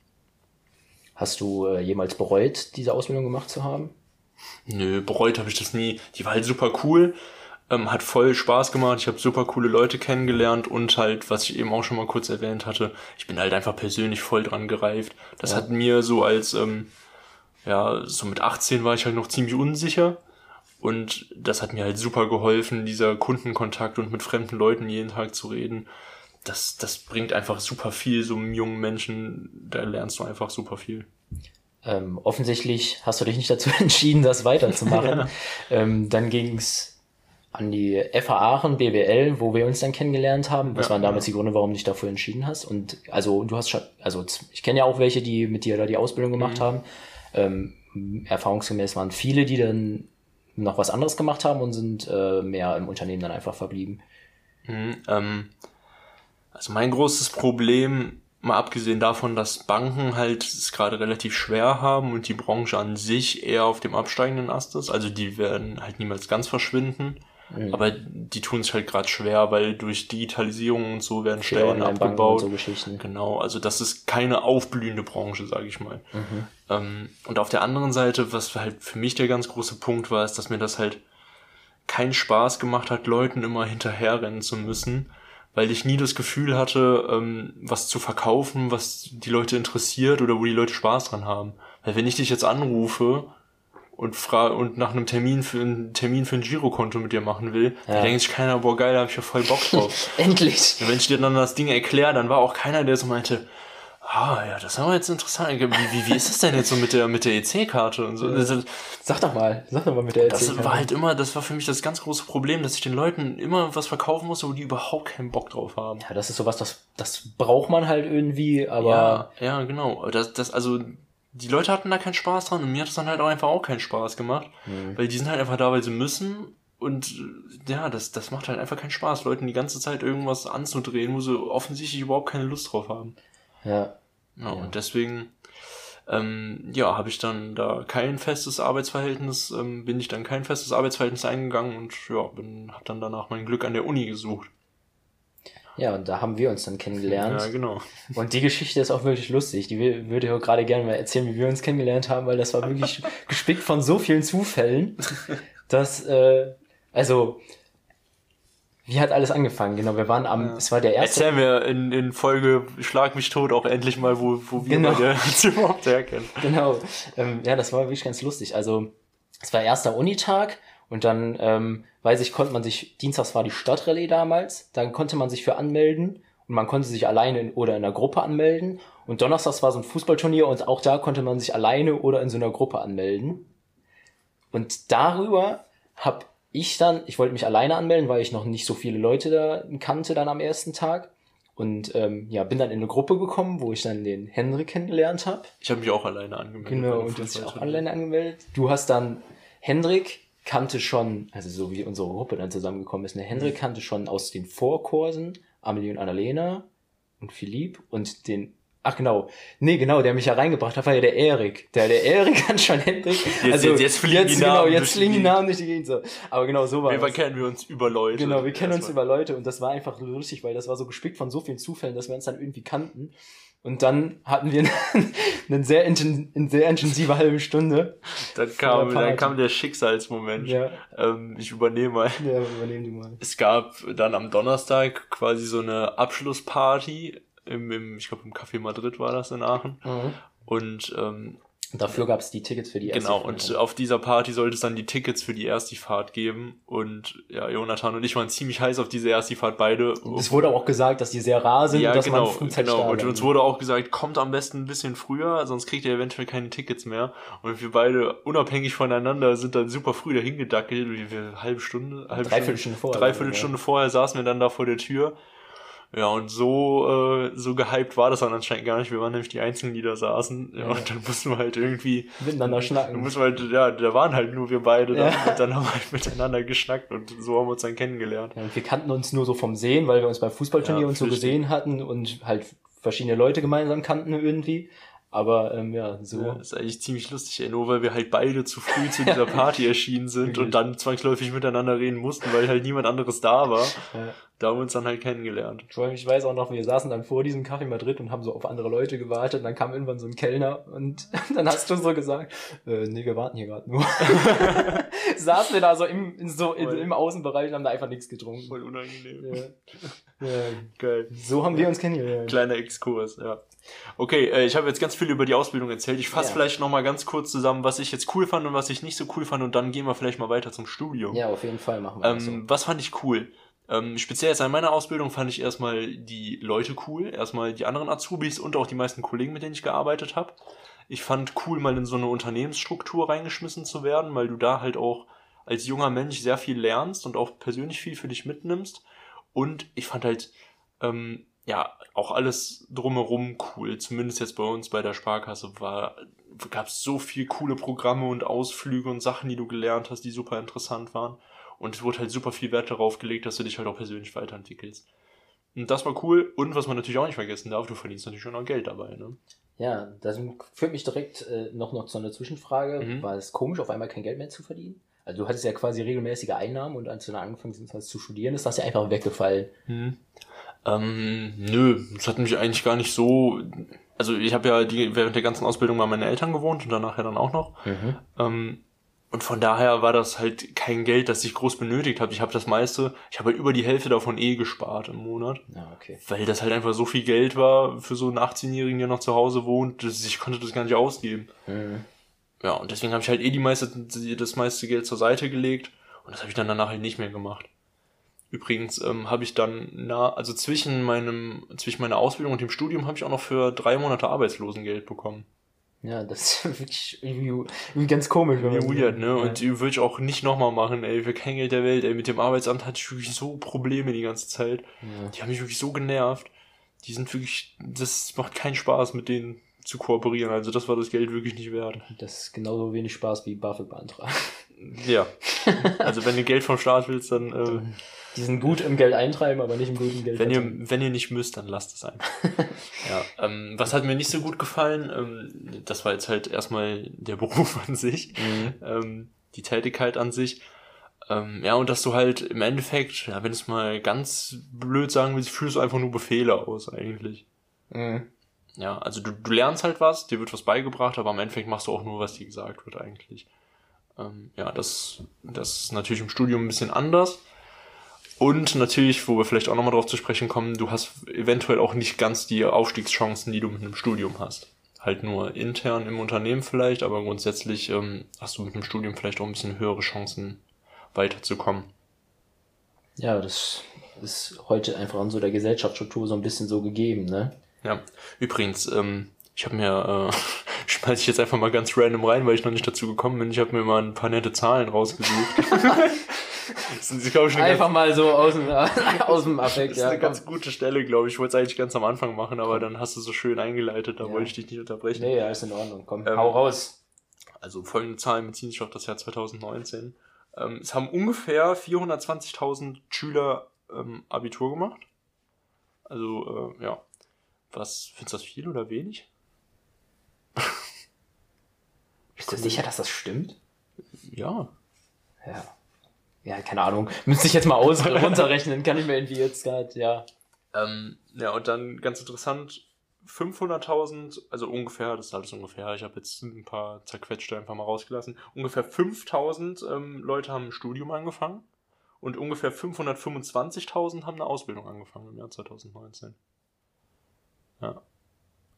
Hast du äh, jemals bereut, diese Ausbildung gemacht zu haben? Nö, bereut habe ich das nie. Die war halt super cool. Ähm, hat voll Spaß gemacht. Ich habe super coole Leute kennengelernt und halt, was ich eben auch schon mal kurz erwähnt hatte, ich bin halt einfach persönlich voll dran gereift. Das ja. hat mir so als, ähm, ja, so mit 18 war ich halt noch ziemlich unsicher. Und das hat mir halt super geholfen, dieser Kundenkontakt und mit fremden Leuten jeden Tag zu reden. Das, das bringt einfach super viel, so einem jungen Menschen, da lernst du einfach super viel. Ähm, offensichtlich hast du dich nicht dazu [laughs] entschieden, das weiterzumachen. [laughs] ja. ähm, dann ging's an die FH Aachen, BWL, wo wir uns dann kennengelernt haben. Was Ja, waren damals ja. die Gründe, warum du dich dafür entschieden hast? Und also du hast schon, also ich kenne ja auch welche, die mit dir da die Ausbildung gemacht Mhm. haben. Ähm, erfahrungsgemäß waren viele, die dann noch was anderes gemacht haben und sind äh, mehr im Unternehmen dann einfach verblieben. Mhm, ähm, also mein großes Problem, mal abgesehen davon, dass Banken halt es gerade relativ schwer haben und die Branche an sich eher auf dem absteigenden Ast ist, also die werden halt niemals ganz verschwinden, Mhm. aber die tun sich halt gerade schwer, weil durch Digitalisierung und so werden Stellen abgebaut. so. Genau, also das ist keine aufblühende Branche, sage ich mal. Mhm. Ähm, und auf der anderen Seite, was halt für mich der ganz große Punkt war, ist, dass mir das halt keinen Spaß gemacht hat, Leuten immer hinterherrennen zu müssen, weil ich nie das Gefühl hatte, ähm, was zu verkaufen, was die Leute interessiert oder wo die Leute Spaß dran haben. Weil wenn ich dich jetzt anrufe und fra und nach einem Termin für einen Termin für ein Girokonto mit dir machen will, Ja. dann denkt sich keiner, boah geil, da hab ich ja voll Bock drauf. [laughs] Endlich! Und wenn ich dir dann das Ding erkläre, dann war auch keiner, der so meinte, ah ja, das ist aber jetzt interessant. Wie, wie, wie ist das denn jetzt so mit der, mit der EC-Karte und so? Das, Sag doch mal, sag doch mal mit der das Erzählkarte. war halt immer, das war für mich das ganz große Problem, dass ich den Leuten immer was verkaufen musste, wo die überhaupt keinen Bock drauf haben. Ja, das ist sowas, das, das braucht man halt irgendwie, aber ja, ja, genau. Das, das, also, die Leute hatten da keinen Spaß dran und mir hat es dann halt auch einfach auch keinen Spaß gemacht, Mhm. weil die sind halt einfach da, weil sie müssen und ja, das, das macht halt einfach keinen Spaß, Leuten die ganze Zeit irgendwas anzudrehen, wo sie offensichtlich überhaupt keine Lust drauf haben. ja. Ja, und deswegen, ähm, ja, habe ich dann da kein festes Arbeitsverhältnis, ähm, bin ich dann kein festes Arbeitsverhältnis eingegangen und ja, bin, hab dann danach mein Glück an der Uni gesucht. Ja, und da haben wir uns dann kennengelernt. Ja, genau. Und die Geschichte ist auch wirklich lustig. Die würde ich auch gerade gerne mal erzählen, wie wir uns kennengelernt haben, weil das war wirklich [laughs] gespickt von so vielen Zufällen, dass, äh, also, wie hat alles angefangen? Genau, wir waren am, es war der erste, Erzähl mir in, in Folge Schlag mich tot auch endlich mal, wo, wo wir Genau. beide uns [laughs] überhaupt herkennen. genau, ähm, ja, das war wirklich ganz lustig. Also, es war erster Unitag und dann, ähm, weiß ich, konnte man sich, dienstags war die Stadtrallye damals, dann konnte man sich für anmelden und man konnte sich alleine in, oder in einer Gruppe anmelden und donnerstags war so ein Fußballturnier und auch da konnte man sich alleine oder in so einer Gruppe anmelden. Und darüber habe ich dann, ich wollte mich alleine anmelden, weil ich noch nicht so viele Leute da kannte dann am ersten Tag. Und ähm, ja, bin dann in eine Gruppe gekommen, wo ich dann den Henrik kennengelernt habe. Ich habe mich auch alleine angemeldet. Genau, und du hast dich auch alleine angemeldet. Du hast dann, Hendrik kannte schon, also so wie unsere Gruppe dann zusammengekommen ist, ne, Hendrik kannte schon aus den Vorkursen Amelie und Annalena und Philipp und den, ach genau, nee, genau, der mich ja reingebracht hat, war ja der Erik. Der, der Erik [laughs] kann schon Hendrik. Jetzt- jetzt- jetzt fliegen die genau, Namen jetzt fliegen die. Namen durch die Gegend so. Aber genau so war es. kennen wir uns über Leute. Genau, wir kennen uns über Leute und das war einfach lustig, weil das war so gespickt von so vielen Zufällen, dass wir uns dann irgendwie kannten. Und dann hatten wir [laughs] eine sehr, inten eine sehr intensive halbe Stunde. Dann kam, dann kam der Schicksalsmoment. Ja, Ähm, ich übernehme mal. ja übernehmen die mal. Es gab dann am Donnerstag quasi so eine Abschlussparty im, im ich glaube im Café Madrid war das in Aachen. Und ähm, Und dafür gab es die Tickets für die erste genau, Fahrt. und auf dieser Party sollte es dann die Tickets für die Erstifahrt geben. Und ja, Jonathan und ich waren ziemlich heiß auf diese Erstifahrt beide. es wurde auch gesagt, dass die sehr rar sind ja, und dass genau, man frühzeitig genau. Und uns wurde auch gesagt, kommt am besten ein bisschen früher, sonst kriegt ihr eventuell keine Tickets mehr. Und wir beide unabhängig voneinander sind dann super früh dahin gedackelt. Wir, wir halbe Stunde, halbe Dreiviertelstunde vorher. Dreiviertelstunde vorher saßen wir dann da vor der Tür. Ja, und so, äh, so gehypt war das dann anscheinend gar nicht. Wir waren nämlich die Einzigen, die da saßen. Ja, Ja. und dann mussten wir halt irgendwie, Miteinander dann schnacken. mussten wir halt, ja, da waren halt nur wir beide dann, Ja. und dann haben wir halt miteinander geschnackt und so haben wir uns dann kennengelernt. Ja, und wir kannten uns nur so vom Sehen, weil wir uns beim Fußballturnier Ja, und so gesehen hatten und halt verschiedene Leute gemeinsam kannten irgendwie. Aber ähm, ja, so. Ja, ist eigentlich ziemlich lustig, ey, nur weil wir halt beide zu früh zu dieser Party [laughs] erschienen sind und dann zwangsläufig miteinander reden mussten, weil halt niemand anderes da war. Ja. Da haben wir uns dann halt kennengelernt. Vor allem, ich weiß auch noch, wir saßen dann vor diesem Café Madrid und haben so auf andere Leute gewartet. Und dann kam irgendwann so ein Kellner und [laughs] dann hast du so gesagt, äh, nee, wir warten hier gerade nur. [laughs] saßen wir da so im, so in, im Außenbereich und haben da einfach nichts getrunken. Voll unangenehm. Ja. Ja. Geil. So haben wir uns kennengelernt. Kleiner Exkurs, ja. Okay, äh, ich habe jetzt ganz viel über die Ausbildung erzählt. Ich fasse Ja. vielleicht noch mal ganz kurz zusammen, was ich jetzt cool fand und was ich nicht so cool fand und dann gehen wir vielleicht mal weiter zum Studium. Ja, auf jeden Fall machen wir das so. Ähm, was fand ich cool? Ähm, speziell jetzt an meiner Ausbildung fand ich erstmal die Leute cool, erstmal die anderen Azubis und auch die meisten Kollegen, mit denen ich gearbeitet habe. Ich fand cool, mal in so eine Unternehmensstruktur reingeschmissen zu werden, weil du da halt auch als junger Mensch sehr viel lernst und auch persönlich viel für dich mitnimmst. Und ich fand halt, ähm, ja, auch alles drumherum cool. Zumindest jetzt bei uns bei der Sparkasse war, gab es so viel coole Programme und Ausflüge und Sachen, die du gelernt hast, die super interessant waren. Und es wurde halt super viel Wert darauf gelegt, dass du dich halt auch persönlich weiterentwickelst. Und das war cool. Und was man natürlich auch nicht vergessen darf, du verdienst natürlich schon auch Geld dabei, ne? Ja, das führt mich direkt äh, noch, noch zu einer Zwischenfrage. Mhm. War es komisch, auf einmal kein Geld mehr zu verdienen? Also du hattest ja quasi regelmäßige Einnahmen und als du dann angefangen hast zu studieren, ist das ja einfach weggefallen. Hm. Ähm, nö, das hat mich eigentlich gar nicht so. Also ich habe ja die, während der ganzen Ausbildung bei meinen Eltern gewohnt und danach ja dann auch noch. Ähm, und von daher war das halt kein Geld, das ich groß benötigt habe. Ich habe das meiste, ich habe halt über die Hälfte davon eh gespart im Monat. Ja, okay. Weil das halt einfach so viel Geld war für so einen 18-Jährigen, der noch zu Hause wohnt, dass ich konnte das gar nicht ausgeben. Mhm. Ja, und deswegen habe ich halt eh die meiste, das meiste Geld zur Seite gelegt und das habe ich dann danach halt nicht mehr gemacht. Übrigens ähm, habe ich dann na, also zwischen meinem, zwischen meiner Ausbildung und dem Studium habe ich auch noch für drei Monate Arbeitslosengeld bekommen. Ja, das ist [laughs] wirklich irgendwie, irgendwie ganz komisch. wenn man- weird, ne? Ja. Und die würde ich auch nicht nochmal machen, ey, für kein Geld der Welt, ey. Mit dem Arbeitsamt hatte ich wirklich so Probleme die ganze Zeit. Ja. Die haben mich wirklich so genervt. Die sind wirklich, das macht keinen Spaß, mit denen zu kooperieren. Also das war das Geld wirklich nicht wert. Das ist genauso wenig Spaß wie BAföG beantragen. Ja. [laughs] Also wenn du Geld vom Staat willst, dann, äh, Die sind gut im Geld eintreiben, aber nicht im guten Geld wenn ihr, wenn ihr nicht müsst, dann lasst es einfach. [laughs] ja, ähm, was hat mir nicht so gut gefallen? Ähm, das war jetzt halt erstmal der [laughs] Beruf an sich, Mhm. ähm, die Tätigkeit an sich. Ähm, ja, und dass du halt im Endeffekt, ja, wenn es mal ganz blöd sagen willst, führst du einfach nur Befehle aus eigentlich. Mhm. Ja, also du, du lernst halt was, dir wird was beigebracht, aber im Endeffekt machst du auch nur, was dir gesagt wird eigentlich. Ähm, ja, das, das ist natürlich im Studium ein bisschen anders. Und natürlich, wo wir vielleicht auch nochmal drauf zu sprechen kommen, du hast eventuell auch nicht ganz die Aufstiegschancen, die du mit einem Studium hast. Halt nur intern im Unternehmen vielleicht, aber grundsätzlich ähm, hast du mit einem Studium vielleicht auch ein bisschen höhere Chancen weiterzukommen. Ja, das ist heute einfach an so der Gesellschaftsstruktur so ein bisschen so gegeben, ne? Ja, übrigens, ähm, ich habe mir, äh, [laughs] schmeiß ich jetzt einfach mal ganz random rein, weil ich noch nicht dazu gekommen bin. Ich habe mir mal ein paar nette Zahlen rausgesucht. [laughs] [laughs] das ist, glaube ich, Einfach ganz, mal so aus dem, [laughs] aus dem das Affekt, ist ja. eine komm. ganz gute Stelle, glaube ich. Ich wollte es eigentlich ganz am Anfang machen, aber dann hast du so schön eingeleitet, da Ja. wollte ich dich nicht unterbrechen. Nee, ja, ist in Ordnung. Komm, Ähm, hau raus. Also folgende Zahlen beziehen sich auf das Jahr 2019. Ähm, es haben ungefähr 420.000 Schüler ähm, Abitur gemacht. Also, äh, ja. Was, findest du das viel oder wenig? Bist du sicher, dass das stimmt? Ja. Ja. Ja, keine Ahnung. [laughs] Müsste ich jetzt mal aus runterrechnen, kann ich mir irgendwie jetzt gerade, ja. Ähm, ja, und dann ganz interessant, 500.000, also ungefähr, das ist alles ungefähr, ich habe jetzt ein paar zerquetschte einfach mal rausgelassen, ungefähr 5.000 ähm, Leute haben ein Studium angefangen und ungefähr 525.000 haben eine Ausbildung angefangen im Jahr 2019. Ja.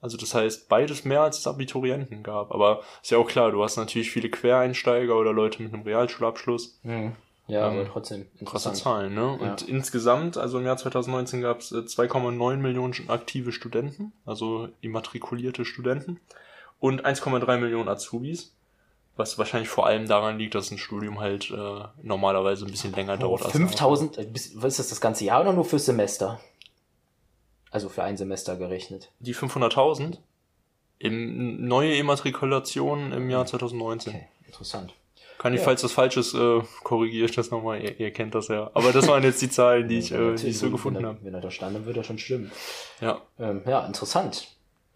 Also das heißt, beides mehr als es Abiturienten gab. Aber ist ja auch klar, du hast natürlich viele Quereinsteiger oder Leute mit einem Realschulabschluss. Hm. Ja, Ähm, aber trotzdem Krasse interessant. Zahlen, ne? Und Ja. insgesamt, also im Jahr 2019 gab es 2,9 Millionen aktive Studenten, also immatrikulierte Studenten, und 1,3 Millionen Azubis, was wahrscheinlich vor allem daran liegt, dass ein Studium halt äh, normalerweise ein bisschen länger Oh, dauert. als 5000, äh, bis- was ist das das ganze Jahr oder nur fürs Semester? Also für ein Semester gerechnet. Die 500.000 im neue Immatrikulation im Jahr 2019. Okay, interessant. Kann ich, Ja. falls das falsch ist, äh, korrigiere ich das nochmal. Ihr, ihr kennt das ja. Aber das waren jetzt die Zahlen, die ich, Ja, äh, die ich so gefunden habe. Wenn er da stand, dann wird er schon stimmen. Ja. Ähm, ja, interessant.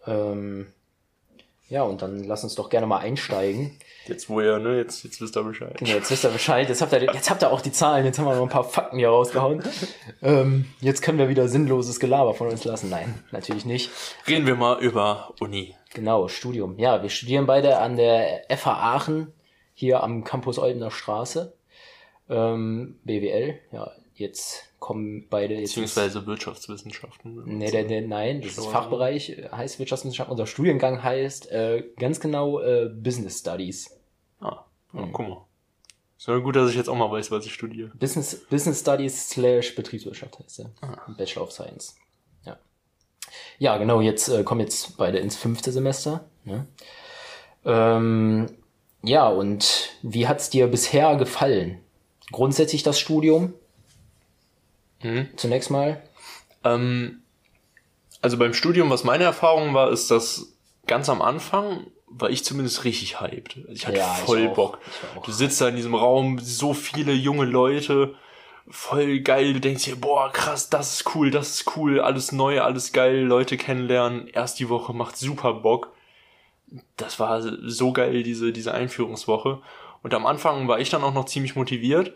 Ähm, ja, und dann lass uns doch gerne mal einsteigen. Jetzt wo ihr, ne, jetzt, jetzt wisst ihr Bescheid. Genau, jetzt wisst ihr Bescheid. Jetzt habt ihr, jetzt habt ihr auch die Zahlen. Jetzt haben wir noch ein paar Fakten hier rausgehauen. ähm, jetzt können wir wieder sinnloses Gelaber von uns lassen. Nein, natürlich nicht. Reden wir mal über Uni. Genau, Studium. Ja, wir studieren beide an der FH Aachen, hier am Campus Oldener Straße. Ähm, BWL. Ja, jetzt kommen beide jetzt. Beziehungsweise Wirtschaftswissenschaften. Nee, der, der, nein, das ist. Fachbereich, äh, heißt Wirtschaftswissenschaften. Unser Studiengang heißt äh, ganz genau äh, Business Studies. Ah, ja, Mhm. guck mal. Ist ja gut, dass ich jetzt auch mal weiß, was ich studiere. Business, Business Studies slash Betriebswirtschaft heißt der. Ah. Bachelor of Science. Ja. Ja, genau, jetzt äh, kommen jetzt beide ins fünfte Semester. Ne? Ähm, Ja, und wie hat's dir bisher gefallen? Grundsätzlich das Studium? Mhm. Zunächst mal. Ähm, also beim Studium, was meine Erfahrung war, ist, dass ganz am Anfang war ich zumindest richtig hyped. Also ich hatte Ja, voll. Bock. Ich auch. Du sitzt da in diesem Raum, so viele junge Leute, voll geil. Du denkst dir, boah, krass, das ist cool, das ist cool, alles neu, alles geil, Leute kennenlernen. Erst die Woche macht super Bock. Das war so geil, diese, diese Einführungswoche. Und am Anfang war ich dann auch noch ziemlich motiviert,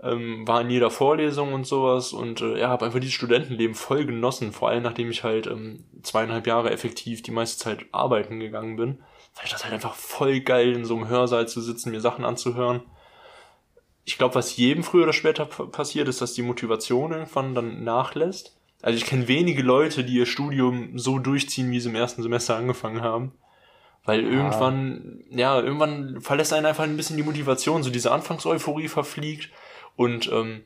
ähm, war in jeder Vorlesung und sowas und äh, ja, habe einfach dieses Studentenleben voll genossen, vor allem nachdem ich halt ähm, zweieinhalb Jahre effektiv die meiste Zeit arbeiten gegangen bin. Fand ich das halt einfach voll geil, in so einem Hörsaal zu sitzen, mir Sachen anzuhören. Ich glaube, was jedem früher oder später passiert, ist, dass die Motivation irgendwann dann nachlässt. Also ich kenne wenige Leute, die ihr Studium so durchziehen, wie sie im ersten Semester angefangen haben. Weil irgendwann, ja, irgendwann verlässt einen einfach ein bisschen die Motivation, so diese Anfangseuphorie verfliegt und ähm,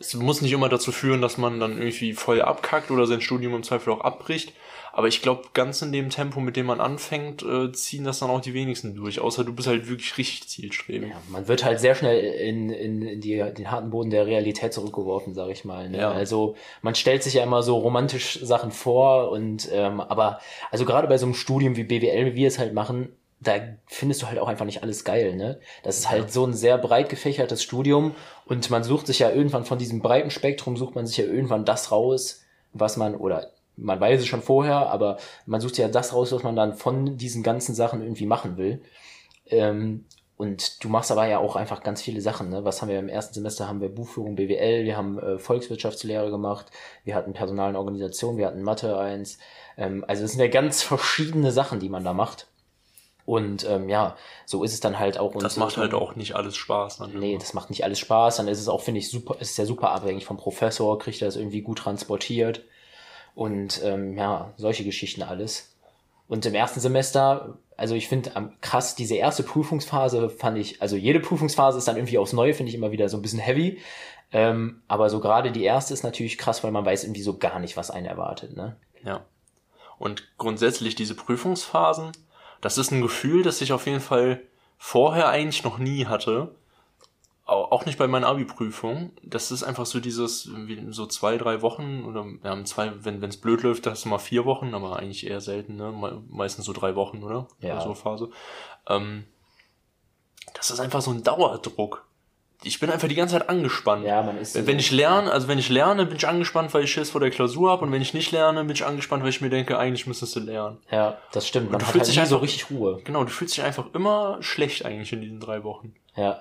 es muss nicht immer dazu führen, dass man dann irgendwie voll abkackt oder sein Studium im Zweifel auch abbricht. Aber ich glaube, ganz in dem Tempo, mit dem man anfängt, äh, ziehen das dann auch die wenigsten durch. Außer du bist halt wirklich richtig zielstrebig. Ja, man wird halt sehr schnell in, in, in die, den harten Boden der Realität zurückgeworfen, sag ich mal. Ne? Ja. Also man stellt sich ja immer so romantisch Sachen vor und ähm, aber also gerade bei so einem Studium wie BWL, wie wir es halt machen, da findest du halt auch einfach nicht alles geil, ne? Das ist halt so ein sehr breit gefächertes Studium und man sucht sich ja irgendwann von diesem breiten Spektrum sucht man sich ja irgendwann das raus, was man oder man weiß es schon vorher, aber man sucht ja das raus, was man dann von diesen ganzen Sachen irgendwie machen will. Ähm, und du machst aber ja auch einfach ganz viele Sachen. Ne? Was haben wir im ersten Semester? Haben wir Buchführung, BWL, wir haben äh, Volkswirtschaftslehre gemacht, wir hatten Personal und Organisation, wir hatten Mathe 1. Ähm, also es sind ja ganz verschiedene Sachen, die man da macht. Und ähm, ja, so ist es dann halt auch. Und Das macht halt auch nicht alles Spaß. Dann Nee, das macht nicht alles Spaß. Dann ist es auch, finde ich, super, ist ja super abhängig vom Professor, kriegt er das irgendwie gut transportiert. Und ähm, ja, solche Geschichten alles. Und im ersten Semester, also ich finde krass, diese erste Prüfungsphase fand ich, also jede Prüfungsphase ist dann irgendwie aufs Neue, finde ich immer wieder so ein bisschen heavy. Ähm, aber so gerade die erste ist natürlich krass, weil man weiß irgendwie so gar nicht, was einen erwartet, ne? Ja. Und grundsätzlich diese Prüfungsphasen, das ist ein Gefühl, das ich auf jeden Fall vorher eigentlich noch nie hatte. Au- Auch nicht bei meiner Abi-Prüfung. Das ist einfach so dieses, wie so zwei, drei Wochen oder ja, zwei, wenn es blöd läuft, hast du mal vier Wochen, aber eigentlich eher selten, ne? Me- Meistens so drei Wochen, oder? Ja. Oder so Phase. Ähm, das ist einfach so ein Dauerdruck. Ich bin einfach die ganze Zeit angespannt. Ja, man ist. Wenn, ich lerne, also wenn ich lerne, bin ich angespannt, weil ich Schiss vor der Klausur habe und wenn ich nicht lerne, bin ich angespannt, weil ich mir denke, eigentlich müsstest du lernen. Ja, das stimmt. Man du hat fühlst halt dich nie so einfach- richtig Ruhe. Genau, du fühlst dich einfach immer schlecht eigentlich in diesen drei Wochen. Ja.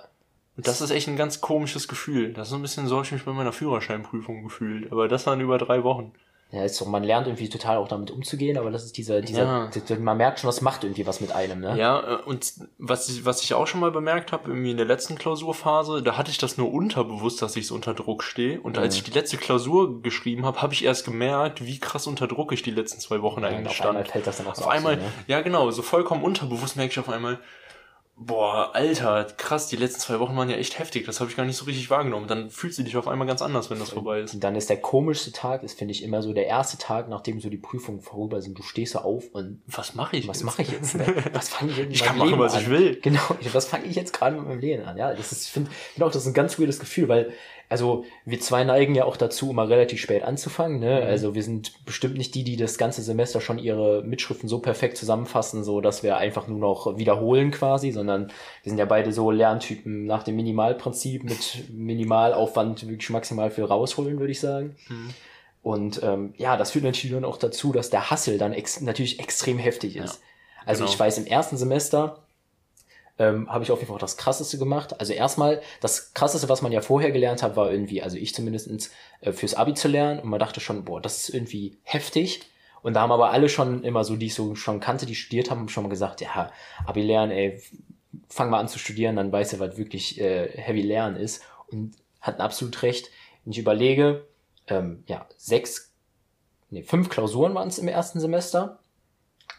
Und das ist echt ein ganz komisches Gefühl. Das ist so ein bisschen so, hab ich mich bei meiner Führerscheinprüfung gefühlt. Aber das waren über drei Wochen. Ja, ist so, man lernt irgendwie total auch damit umzugehen, aber das ist dieser, dieser, Ja. man merkt schon, das macht irgendwie was mit einem, ne? Ja, äh, und was ich, was ich auch schon mal bemerkt habe, irgendwie in der letzten Klausurphase, da hatte ich das nur unterbewusst, dass ich so unter Druck stehe. Und als Mhm. ich die letzte Klausur geschrieben habe, habe ich erst gemerkt, wie krass unter Druck ich die letzten zwei Wochen Ja, eigentlich auf stand. einmal fällt das dann auch so Auf einmal, so, ne? ja genau, so vollkommen unterbewusst merke ich auf einmal, boah, Alter, krass, die letzten zwei Wochen waren ja echt heftig, das habe ich gar nicht so richtig wahrgenommen. Dann fühlst du dich auf einmal ganz anders, wenn das vorbei ist. Und dann ist der komischste Tag, ist, finde ich, immer so der erste Tag, nachdem so die Prüfungen vorüber sind. Du stehst so auf und Was mache ich was jetzt? mache ich jetzt? [laughs] Was fange ich jetzt Ich kann machen, Leben was an? ich will. Genau, was fange ich jetzt gerade mit meinem Leben an? Ja, das ist, ich finde find auch, das ist ein ganz weirdes Gefühl, weil, also, wir zwei neigen ja auch dazu, immer relativ spät anzufangen, ne? Mhm. Also, wir sind bestimmt nicht die, die das ganze Semester schon ihre Mitschriften so perfekt zusammenfassen, so dass wir einfach nur noch wiederholen quasi, sondern wir sind ja beide so Lerntypen nach dem Minimalprinzip mit Minimalaufwand wirklich maximal viel rausholen, würde ich sagen. Mhm. Und ähm, ja, das führt natürlich dann auch dazu, dass der Hassel dann ex natürlich extrem heftig ist. also genau. ich weiß, im ersten Semester ähm, habe ich auf jeden Fall auch das Krasseste gemacht. Also erstmal, das Krasseste, was man ja vorher gelernt hat, war irgendwie, also ich zumindestens äh, fürs Abi zu lernen. Und man dachte schon, boah, das ist irgendwie heftig. Und da haben aber alle schon immer so, die ich so schon kannte, die studiert haben, schon mal gesagt, ja, Abi lernen, ey, fang mal an zu studieren, dann weißt du, was wirklich äh, Heavy Lernen ist. Und hatten absolut recht. Wenn ich überlege, ähm, ja, sechs, nee, fünf Klausuren waren es im ersten Semester.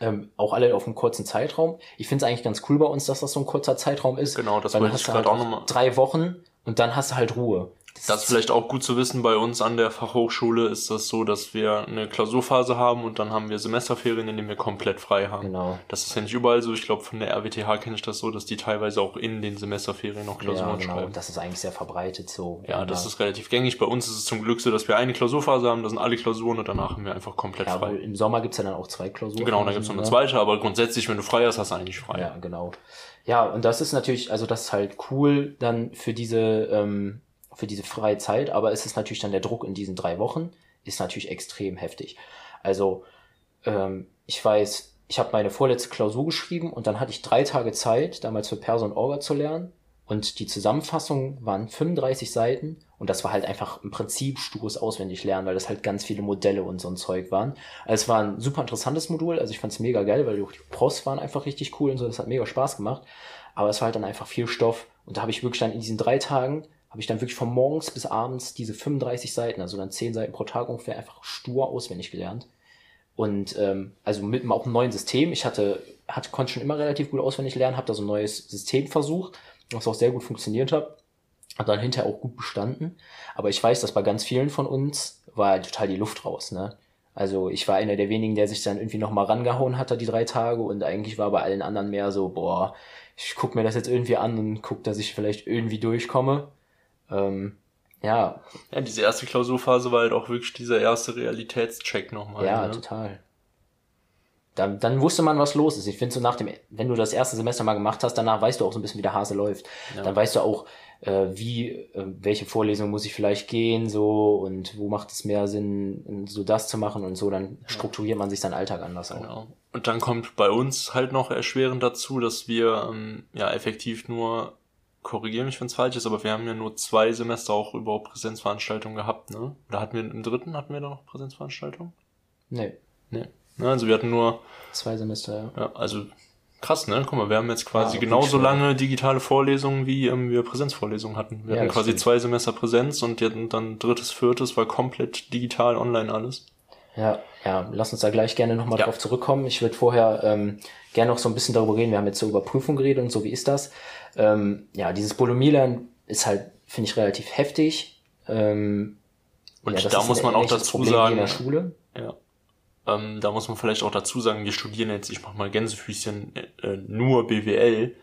Ähm, auch alle auf einem kurzen Zeitraum. Ich finde es eigentlich ganz cool bei uns, dass das so ein kurzer Zeitraum ist. Genau, das wollte ich gerade halt auch nochmal. drei Wochen und dann hast du halt Ruhe. Das ist vielleicht auch gut zu wissen, bei uns an der Fachhochschule ist das so, dass wir eine Klausurphase haben und dann haben wir Semesterferien, in denen wir komplett frei haben. Genau. Das ist ja nicht überall so. Ich glaube, von der RWTH kenne ich das so, dass die teilweise auch in den Semesterferien noch Klausuren Ja, genau. schreiben. Das ist eigentlich sehr verbreitet so. Ja, das ist relativ gängig. Bei uns ist es zum Glück so, dass wir eine Klausurphase haben, das sind alle Klausuren und danach haben wir einfach komplett ja, frei. im Sommer gibt's ja dann auch zwei Klausuren. Genau, da gibt's noch eine ne? zweite, aber grundsätzlich, wenn du frei hast, hast du eigentlich frei. Ja, genau. Ja, und das ist natürlich, also das ist halt cool dann für diese, ähm, für diese freie Zeit, aber es ist natürlich dann der Druck in diesen drei Wochen, ist natürlich extrem heftig. Also, ähm, ich weiß, ich habe meine vorletzte Klausur geschrieben und dann hatte ich drei Tage Zeit, damals für Perso und Orga zu lernen. Und die Zusammenfassung waren 35 Seiten und das war halt einfach im Prinzip stures Auswendiglernen, weil das halt ganz viele Modelle und so ein Zeug waren. Also es war ein super interessantes Modul, also ich fand es mega geil, weil die Pros waren einfach richtig cool und so, das hat mega Spaß gemacht. Aber es war halt dann einfach viel Stoff und da habe ich wirklich dann in diesen drei Tagen, habe ich dann wirklich von morgens bis abends diese 35 Seiten, also dann 10 Seiten pro Tag ungefähr, einfach stur auswendig gelernt. Und ähm, also mit einem- auch einem neuen System. Ich hatte, hatte konnte schon immer relativ gut auswendig lernen, habe da so ein neues System versucht, was auch sehr gut funktioniert hat. Hat dann hinterher auch gut bestanden. Aber ich weiß, dass bei ganz vielen von uns war halt total die Luft raus, ne? Also ich war einer der wenigen, der sich dann irgendwie nochmal rangehauen hatte, die drei Tage. Und eigentlich war bei allen anderen mehr so, boah, ich guck mir das jetzt irgendwie an und guck, dass ich vielleicht irgendwie durchkomme. Ähm, ja, Ja, diese erste Klausurphase war halt auch wirklich dieser erste Realitätscheck nochmal. Ja, ne? total. Dann, dann wusste man, was los ist. Ich finde so nach dem, wenn du das erste Semester mal gemacht hast, danach weißt du auch so ein bisschen, wie der Hase läuft. Ja. Dann weißt du auch, äh, wie, äh, welche Vorlesung muss ich vielleicht gehen, so und wo macht es mehr Sinn, so das zu machen und so. Dann strukturiert man sich seinen Alltag anders auch. Genau. Und dann kommt bei uns halt noch erschwerend dazu, dass wir ähm, ja effektiv nur, korrigiere mich, wenn es falsch ist, aber wir haben ja nur zwei Semester auch überhaupt Präsenzveranstaltungen gehabt, ne? Oder hatten wir im dritten, hatten wir da noch Präsenzveranstaltungen? Nee, Ne. Ne, also wir hatten nur, zwei Semester, ja. ja, also krass, ne? Guck mal, wir haben jetzt quasi Ja, genauso lange digitale Vorlesungen, wie ähm, wir Präsenzvorlesungen hatten. Wir Ja, hatten quasi stimmt. zwei Semester Präsenz und hatten dann drittes, viertes war komplett digital online alles. Ja, ja, lass uns da gleich gerne nochmal Ja. drauf zurückkommen. Ich würde vorher ähm, gerne noch so ein bisschen darüber reden. Wir haben jetzt so über Prüfung geredet und so, wie ist das? Ähm, ja, dieses Bolomie-Lernen ist halt, finde ich, relativ heftig. Ähm, Und ja, da muss man auch dazu Problem sagen, in der Schule. Ja. Ähm, da muss man vielleicht auch dazu sagen, wir studieren jetzt, ich mach mal Gänsefüßchen, äh, nur BWL.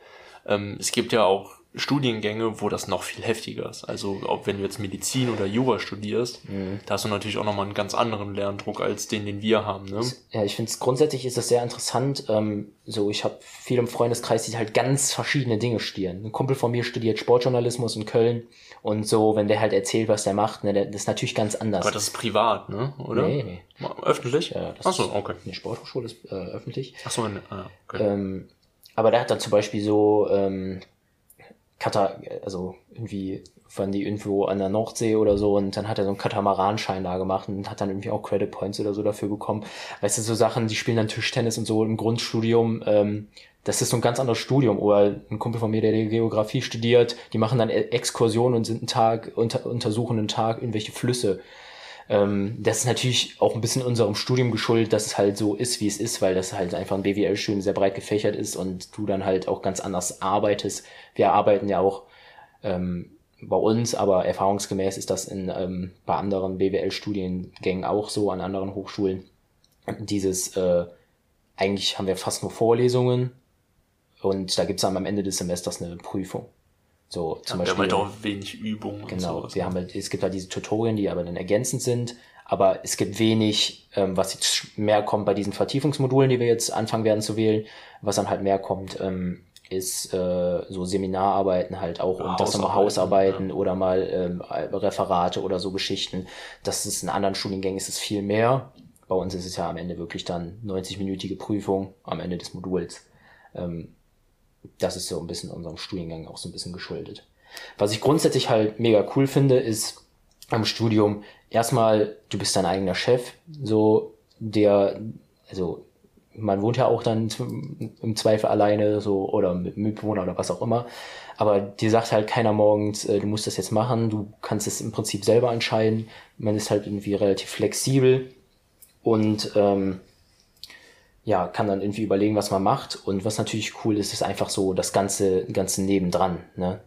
Ähm, es gibt ja auch Studiengänge, wo das noch viel heftiger ist. Also ob wenn du jetzt Medizin oder Jura studierst, Mhm. da hast du natürlich auch nochmal einen ganz anderen Lerndruck als den, den wir haben. Ne? Ja, ich finde es grundsätzlich ist das sehr interessant. Ähm, so, ich habe viele im Freundeskreis, die halt ganz verschiedene Dinge studieren. Ein Kumpel von mir studiert Sportjournalismus in Köln und so, wenn der halt erzählt, was der macht, ne, das ist natürlich ganz anders. Aber das ist privat, ne? Oder? Nee, nee. Öffentlich? Ja, das Ach so, ist- okay. Eine Sporthochschule ist äh, öffentlich. Ach so, ne, ah, okay. Ähm, aber der hat dann zum Beispiel so ähm, Kata, also irgendwie waren die irgendwo an der Nordsee oder so und dann hat er so einen Katamaranschein da gemacht und hat dann irgendwie auch Credit Points oder so dafür bekommen. Weißt du, so Sachen, die spielen dann Tischtennis und so im Grundstudium. Ähm, das ist so ein ganz anderes Studium. Oder ein Kumpel von mir, der Geografie studiert, die machen dann E- Exkursionen und sind einen Tag, unter, untersuchen einen Tag irgendwelche Flüsse. Ähm, das ist natürlich auch ein bisschen unserem Studium geschuldet, dass es halt so ist, wie es ist, weil das halt einfach ein BWL-Studium sehr breit gefächert ist und du dann halt auch ganz anders arbeitest. Wir arbeiten ja auch ähm, bei uns, aber erfahrungsgemäß ist das in, ähm, bei anderen BWL-Studiengängen auch so, an anderen Hochschulen. Dieses, äh, eigentlich haben wir fast nur Vorlesungen und da gibt's dann am Ende des Semesters eine Prüfung. So zum ja, wir haben Beispiel. halt auch wenig Übung und Genau, wir haben halt, es gibt halt diese Tutorien, die aber dann ergänzend sind, aber es gibt wenig, ähm, was jetzt mehr kommt bei diesen Vertiefungsmodulen, die wir jetzt anfangen werden zu wählen, was dann halt mehr kommt, ähm, ist äh, so Seminararbeiten halt auch Ja, und das nochmal Hausarbeiten, Hausarbeiten oder mal ähm, Referate oder so Geschichten. Das ist in anderen Studiengängen ist es viel mehr. Bei uns ist es ja am Ende wirklich dann 90-minütige Prüfung am Ende des Moduls. Ähm, das ist so ein bisschen unserem Studiengang auch so ein bisschen geschuldet. Was ich grundsätzlich halt mega cool finde, ist am Studium erstmal, du bist dein eigener Chef, so der, also man wohnt ja auch dann im Zweifel alleine so oder mit Mitbewohner oder was auch immer. Aber dir sagt halt keiner morgens, äh, du musst das jetzt machen, du kannst es im Prinzip selber entscheiden. Man ist halt irgendwie relativ flexibel und ähm, ja, kann dann irgendwie überlegen, was man macht. Und was natürlich cool ist, ist einfach so das ganze, ganze nebendran. Ne?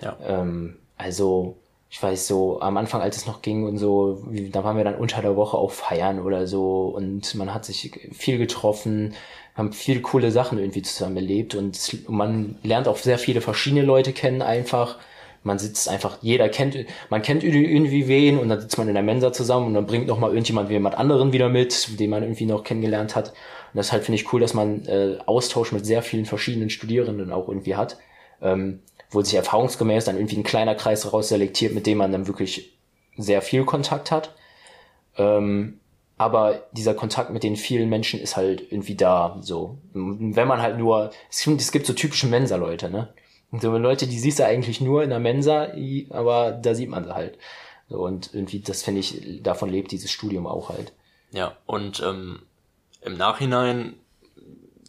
Ja. Ähm, also ich weiß so, am Anfang, als es noch ging und so, da waren wir dann unter der Woche auf Feiern oder so und man hat sich viel getroffen, haben viel coole Sachen irgendwie zusammen erlebt und man lernt auch sehr viele verschiedene Leute kennen einfach. Man sitzt einfach, jeder kennt, man kennt irgendwie wen und dann sitzt man in der Mensa zusammen und dann bringt noch mal irgendjemand jemand anderen wieder mit, den man irgendwie noch kennengelernt hat. Und das halt finde ich cool, dass man äh, Austausch mit sehr vielen verschiedenen Studierenden auch irgendwie hat. Ähm, wo sich erfahrungsgemäß dann irgendwie ein kleiner Kreis daraus selektiert, mit dem man dann wirklich sehr viel Kontakt hat. Ähm, aber dieser Kontakt mit den vielen Menschen ist halt irgendwie da, so. Wenn man halt nur, es gibt so typische Mensa-Leute, ne? So Leute, die siehst du eigentlich nur in der Mensa, aber da sieht man sie halt. So, und irgendwie, das finde ich, davon lebt dieses Studium auch halt. Ja, und ähm, im Nachhinein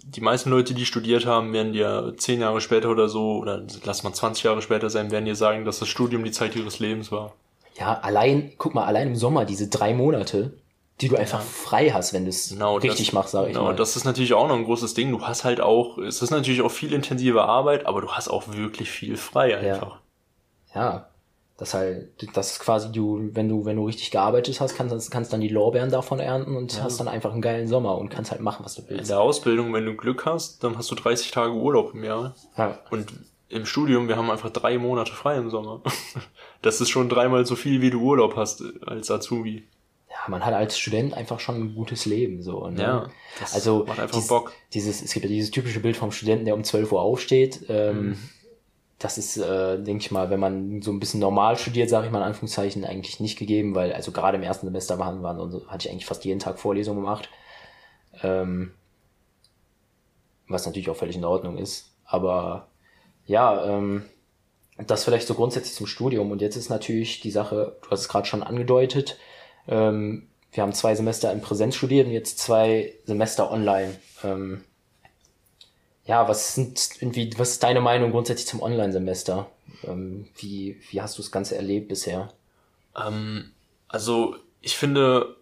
die meisten Leute, die studiert haben, werden dir zehn Jahre später oder so, oder lass mal 20 Jahre später sein, werden dir sagen, dass das Studium die Zeit ihres Lebens war. Ja, allein, guck mal, allein im Sommer, diese drei Monate, die du einfach frei hast, wenn du es genau, richtig das, machst, sag ich genau, mal. das ist natürlich auch noch ein großes Ding. Du hast halt auch, es ist natürlich auch viel intensive Arbeit, aber du hast auch wirklich viel frei einfach. Ja, ja das halt, das ist quasi du, wenn du, wenn du richtig gearbeitet hast, kannst, kannst dann die Lorbeeren davon ernten und ja. hast dann einfach einen geilen Sommer und kannst halt machen, was du willst. In der Ausbildung, wenn du Glück hast, dann hast du 30 Tage Urlaub im Jahr. Ja. Und im Studium, wir haben einfach drei Monate frei im Sommer. [laughs] Das ist schon dreimal so viel, wie du Urlaub hast als Azubi. Man hat als Student einfach schon ein gutes Leben, so. Ne? Ja. Das also, macht einfach dies, Bock. Dieses, es gibt ja dieses typische Bild vom Studenten, der um 12 Uhr aufsteht, ähm, mhm das ist, äh, denke ich mal, wenn man so ein bisschen normal studiert, sage ich mal in Anführungszeichen, eigentlich nicht gegeben, weil also gerade im ersten Semester waren, waren und so, hatte ich eigentlich fast jeden Tag Vorlesungen gemacht. Ähm, was natürlich auch völlig in Ordnung ist. Aber ja, ähm, das vielleicht so grundsätzlich zum Studium. Und jetzt ist natürlich die Sache, du hast es gerade schon angedeutet, ähm, wir haben zwei Semester in Präsenz studiert und jetzt zwei Semester online. Ähm, ja, was sind irgendwie, was ist deine Meinung grundsätzlich zum Online-Semester? Ähm, wie, wie hast du das Ganze erlebt bisher? Ähm, also ich finde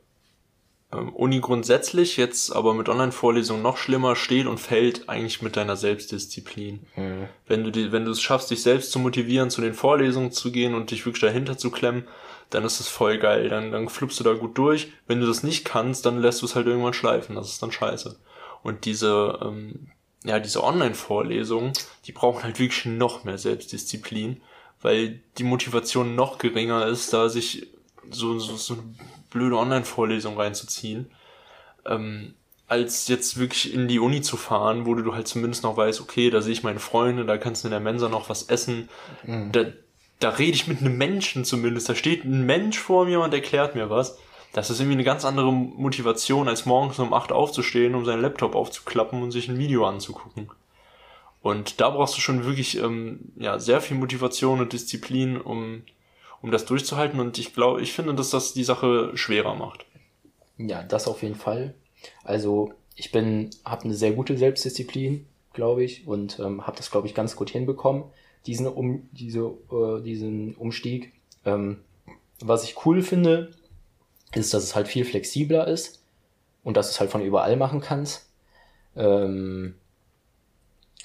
ähm, Uni grundsätzlich jetzt aber mit Online-Vorlesungen noch schlimmer steht und fällt eigentlich mit deiner Selbstdisziplin. Mhm. Wenn du die, wenn du es schaffst, dich selbst zu motivieren, zu den Vorlesungen zu gehen und dich wirklich dahinter zu klemmen, dann ist es voll geil. Dann, dann fluppst du da gut durch. Wenn du das nicht kannst, dann lässt du es halt irgendwann schleifen. Das ist dann scheiße. Und diese, ähm, ja, diese Online-Vorlesungen, die brauchen halt wirklich noch mehr Selbstdisziplin, weil die Motivation noch geringer ist, da sich so, so, so eine blöde Online-Vorlesung reinzuziehen, ähm, als jetzt wirklich in die Uni zu fahren, wo du halt zumindest noch weißt, okay, da sehe ich meine Freunde, da kannst du in der Mensa noch was essen, mhm. da, da rede ich mit einem Menschen zumindest, da steht ein Mensch vor mir und erklärt mir was das ist irgendwie eine ganz andere Motivation, als morgens um 8 aufzustehen, um seinen Laptop aufzuklappen und sich ein Video anzugucken. Und da brauchst du schon wirklich ähm, ja, sehr viel Motivation und Disziplin, um, um das durchzuhalten. Und ich glaube, ich finde, dass das die Sache schwerer macht. Ja, das auf jeden Fall. Also ich bin, habe eine sehr gute Selbstdisziplin, glaube ich, und ähm, habe das, glaube ich, ganz gut hinbekommen, diesen, um, diese, äh, diesen Umstieg. Ähm, was ich cool finde, ist, dass es halt viel flexibler ist und dass es halt von überall machen kannst. Ähm,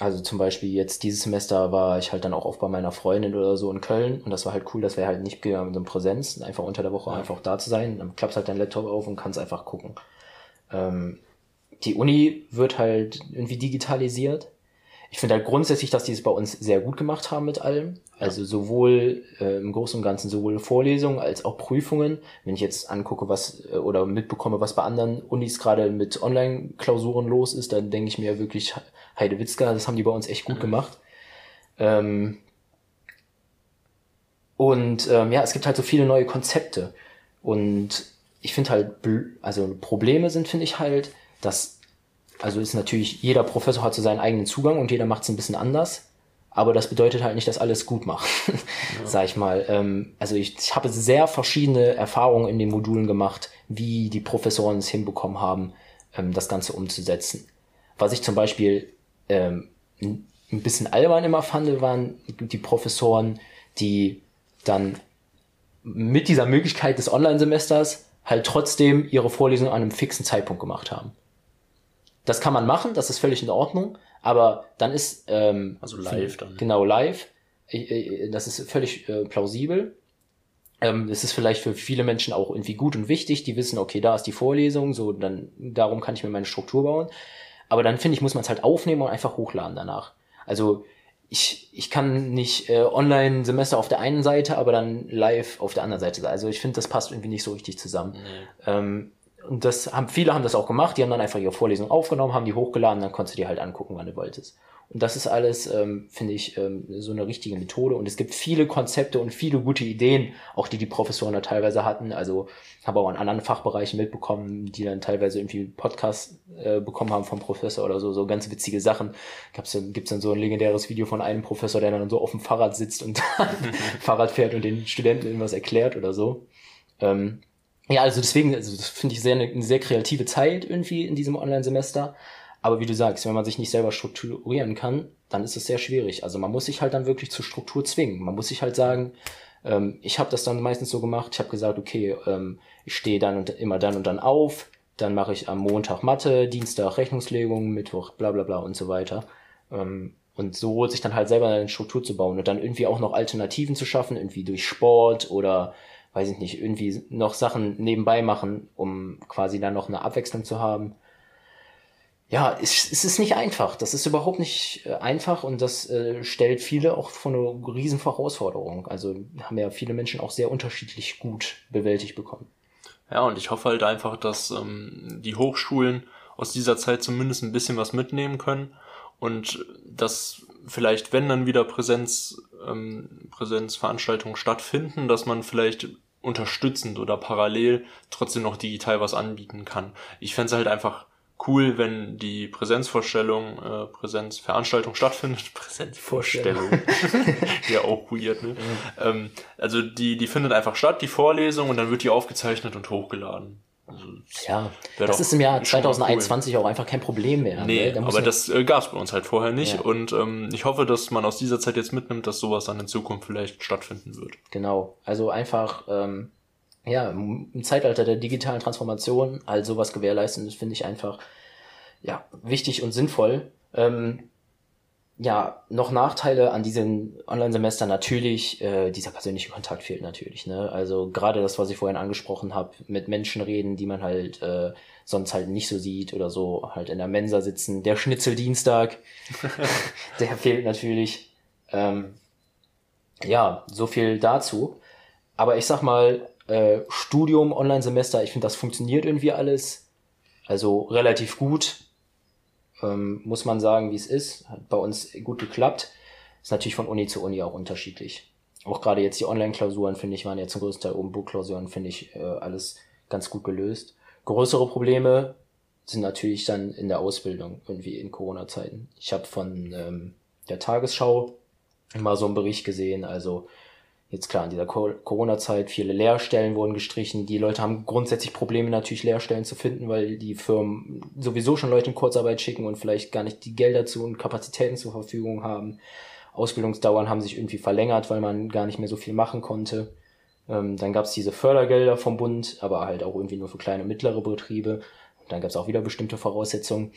also zum Beispiel jetzt dieses Semester war ich halt dann auch oft bei meiner Freundin oder so in Köln und das war halt cool, dass wir halt nicht so einem Präsenz, einfach unter der Woche ja. einfach da zu sein. Dann klappst halt dein Laptop auf und kannst einfach gucken. Ähm, die Uni wird halt irgendwie digitalisiert ich finde halt grundsätzlich, dass die es bei uns sehr gut gemacht haben mit allem. Also sowohl äh, im Großen und Ganzen sowohl Vorlesungen als auch Prüfungen. Wenn ich jetzt angucke, was äh, oder mitbekomme, was bei anderen Unis gerade mit Online-Klausuren los ist, dann denke ich mir wirklich, Heidewitzka, das haben die bei uns echt gut mhm. gemacht. Ähm, und ähm, ja, es gibt halt so viele neue Konzepte. Und ich finde halt, also Probleme sind, finde ich halt, dass also ist natürlich, jeder Professor hat so seinen eigenen Zugang und jeder macht es ein bisschen anders. Aber das bedeutet halt nicht, dass alles gut macht, [laughs] ja. sag ich mal. Ähm, also ich, ich habe sehr verschiedene Erfahrungen in den Modulen gemacht, wie die Professoren es hinbekommen haben, ähm, das Ganze umzusetzen. Was ich zum Beispiel ähm, ein bisschen albern immer fand, waren die Professoren, die dann mit dieser Möglichkeit des Online-Semesters halt trotzdem ihre Vorlesung an einem fixen Zeitpunkt gemacht haben. Das kann man machen, das ist völlig in Ordnung, aber dann ist ähm, also live dann genau live, das ist völlig äh, plausibel. Ähm, das ist vielleicht für viele Menschen auch irgendwie gut und wichtig. Die wissen, okay, da ist die Vorlesung, so dann darum kann ich mir meine Struktur bauen. Aber dann finde ich, muss man es halt aufnehmen und einfach hochladen danach. Also ich, ich kann nicht äh, Online-Semester auf der einen Seite, aber dann live auf der anderen Seite. Also ich finde, das passt irgendwie nicht so richtig zusammen. Nee. Ähm, und das haben viele haben das auch gemacht. Die haben dann einfach ihre Vorlesung aufgenommen, haben die hochgeladen, dann konntest du die halt angucken, wann du wolltest. Und das ist alles, ähm, finde ich, ähm, so eine richtige Methode. Und es gibt viele Konzepte und viele gute Ideen, auch die die Professoren da teilweise hatten. Also habe auch in anderen Fachbereichen mitbekommen, die dann teilweise irgendwie Podcasts äh, bekommen haben vom Professor oder so, so ganz witzige Sachen. Gab's dann, gibt's dann so ein legendäres Video von einem Professor, der dann so auf dem Fahrrad sitzt und [laughs] [laughs] Fahrrad fährt und den Studenten irgendwas erklärt oder so. Ähm, ja, also deswegen, also das finde ich sehr eine, eine sehr kreative Zeit irgendwie in diesem Online-Semester. Aber wie du sagst, wenn man sich nicht selber strukturieren kann, dann ist es sehr schwierig. Also man muss sich halt dann wirklich zur Struktur zwingen. Man muss sich halt sagen, ähm, ich habe das dann meistens so gemacht, ich habe gesagt, okay, ähm, ich stehe dann und immer dann und dann auf, dann mache ich am Montag Mathe, Dienstag Rechnungslegung, Mittwoch bla bla bla und so weiter. Ähm, und so sich dann halt selber eine Struktur zu bauen und dann irgendwie auch noch Alternativen zu schaffen, irgendwie durch Sport oder weiß ich nicht, irgendwie noch Sachen nebenbei machen, um quasi dann noch eine Abwechslung zu haben ja, es, ist nicht einfach. Das ist überhaupt nicht äh, einfach und das äh, stellt viele auch vor eine riesen Herausforderung. Also haben ja viele Menschen auch sehr unterschiedlich gut bewältigt bekommen. Ja, und ich hoffe halt einfach, dass ähm, die Hochschulen aus dieser Zeit zumindest ein bisschen was mitnehmen können und dass vielleicht, wenn dann wieder Präsenz, ähm, Präsenzveranstaltungen stattfinden, dass man vielleicht unterstützend oder parallel trotzdem noch digital was anbieten kann. Ich fände es halt einfach cool, wenn die Präsenzvorstellung, äh, Präsenzveranstaltung [laughs] stattfindet. Präsenzvorstellung. [laughs] ja, auch weird, ne? Mhm. Ähm, also die, die findet einfach statt, die Vorlesung, und dann wird die aufgezeichnet und hochgeladen. Also, ja, das ist im Jahr 2021 cool. auch einfach kein Problem mehr. Nee, ne? aber das äh, gab es bei uns halt vorher nicht. Ja. Und ähm, ich hoffe, dass man aus dieser Zeit jetzt mitnimmt, dass sowas dann in Zukunft vielleicht stattfinden wird. Genau, also einfach ähm, ja, im Zeitalter der digitalen Transformation all sowas gewährleisten, das finde ich einfach ja, wichtig und sinnvoll. Ähm, ja, noch Nachteile an diesem Online-Semester natürlich, äh, dieser persönliche Kontakt fehlt natürlich. Ne? Also gerade das, was ich vorhin angesprochen habe, mit Menschen reden, die man halt äh, sonst halt nicht so sieht oder so, halt in der Mensa sitzen. Der Schnitzeldienstag, [laughs] der fehlt natürlich. Ähm, ja, so viel dazu. Aber ich sag mal, äh, Studium, Online-Semester, ich finde, das funktioniert irgendwie alles. Also relativ gut. Ähm, muss man sagen, wie es ist. Hat bei uns gut geklappt. Ist natürlich von Uni zu Uni auch unterschiedlich. Auch gerade jetzt die Online-Klausuren, finde ich, waren ja zum größten Teil oben Buchklausuren, finde ich, äh, alles ganz gut gelöst. Größere Probleme sind natürlich dann in der Ausbildung, irgendwie in Corona-Zeiten. Ich habe von ähm, der Tagesschau mal so einen Bericht gesehen, also Jetzt klar, in dieser Corona-Zeit, viele Lehrstellen wurden gestrichen. Die Leute haben grundsätzlich Probleme, natürlich Lehrstellen zu finden, weil die Firmen sowieso schon Leute in Kurzarbeit schicken und vielleicht gar nicht die Gelder zu und Kapazitäten zur Verfügung haben. Ausbildungsdauern haben sich irgendwie verlängert, weil man gar nicht mehr so viel machen konnte. Ähm, dann gab es diese Fördergelder vom Bund, aber halt auch irgendwie nur für kleine und mittlere Betriebe. Dann gab es auch wieder bestimmte Voraussetzungen.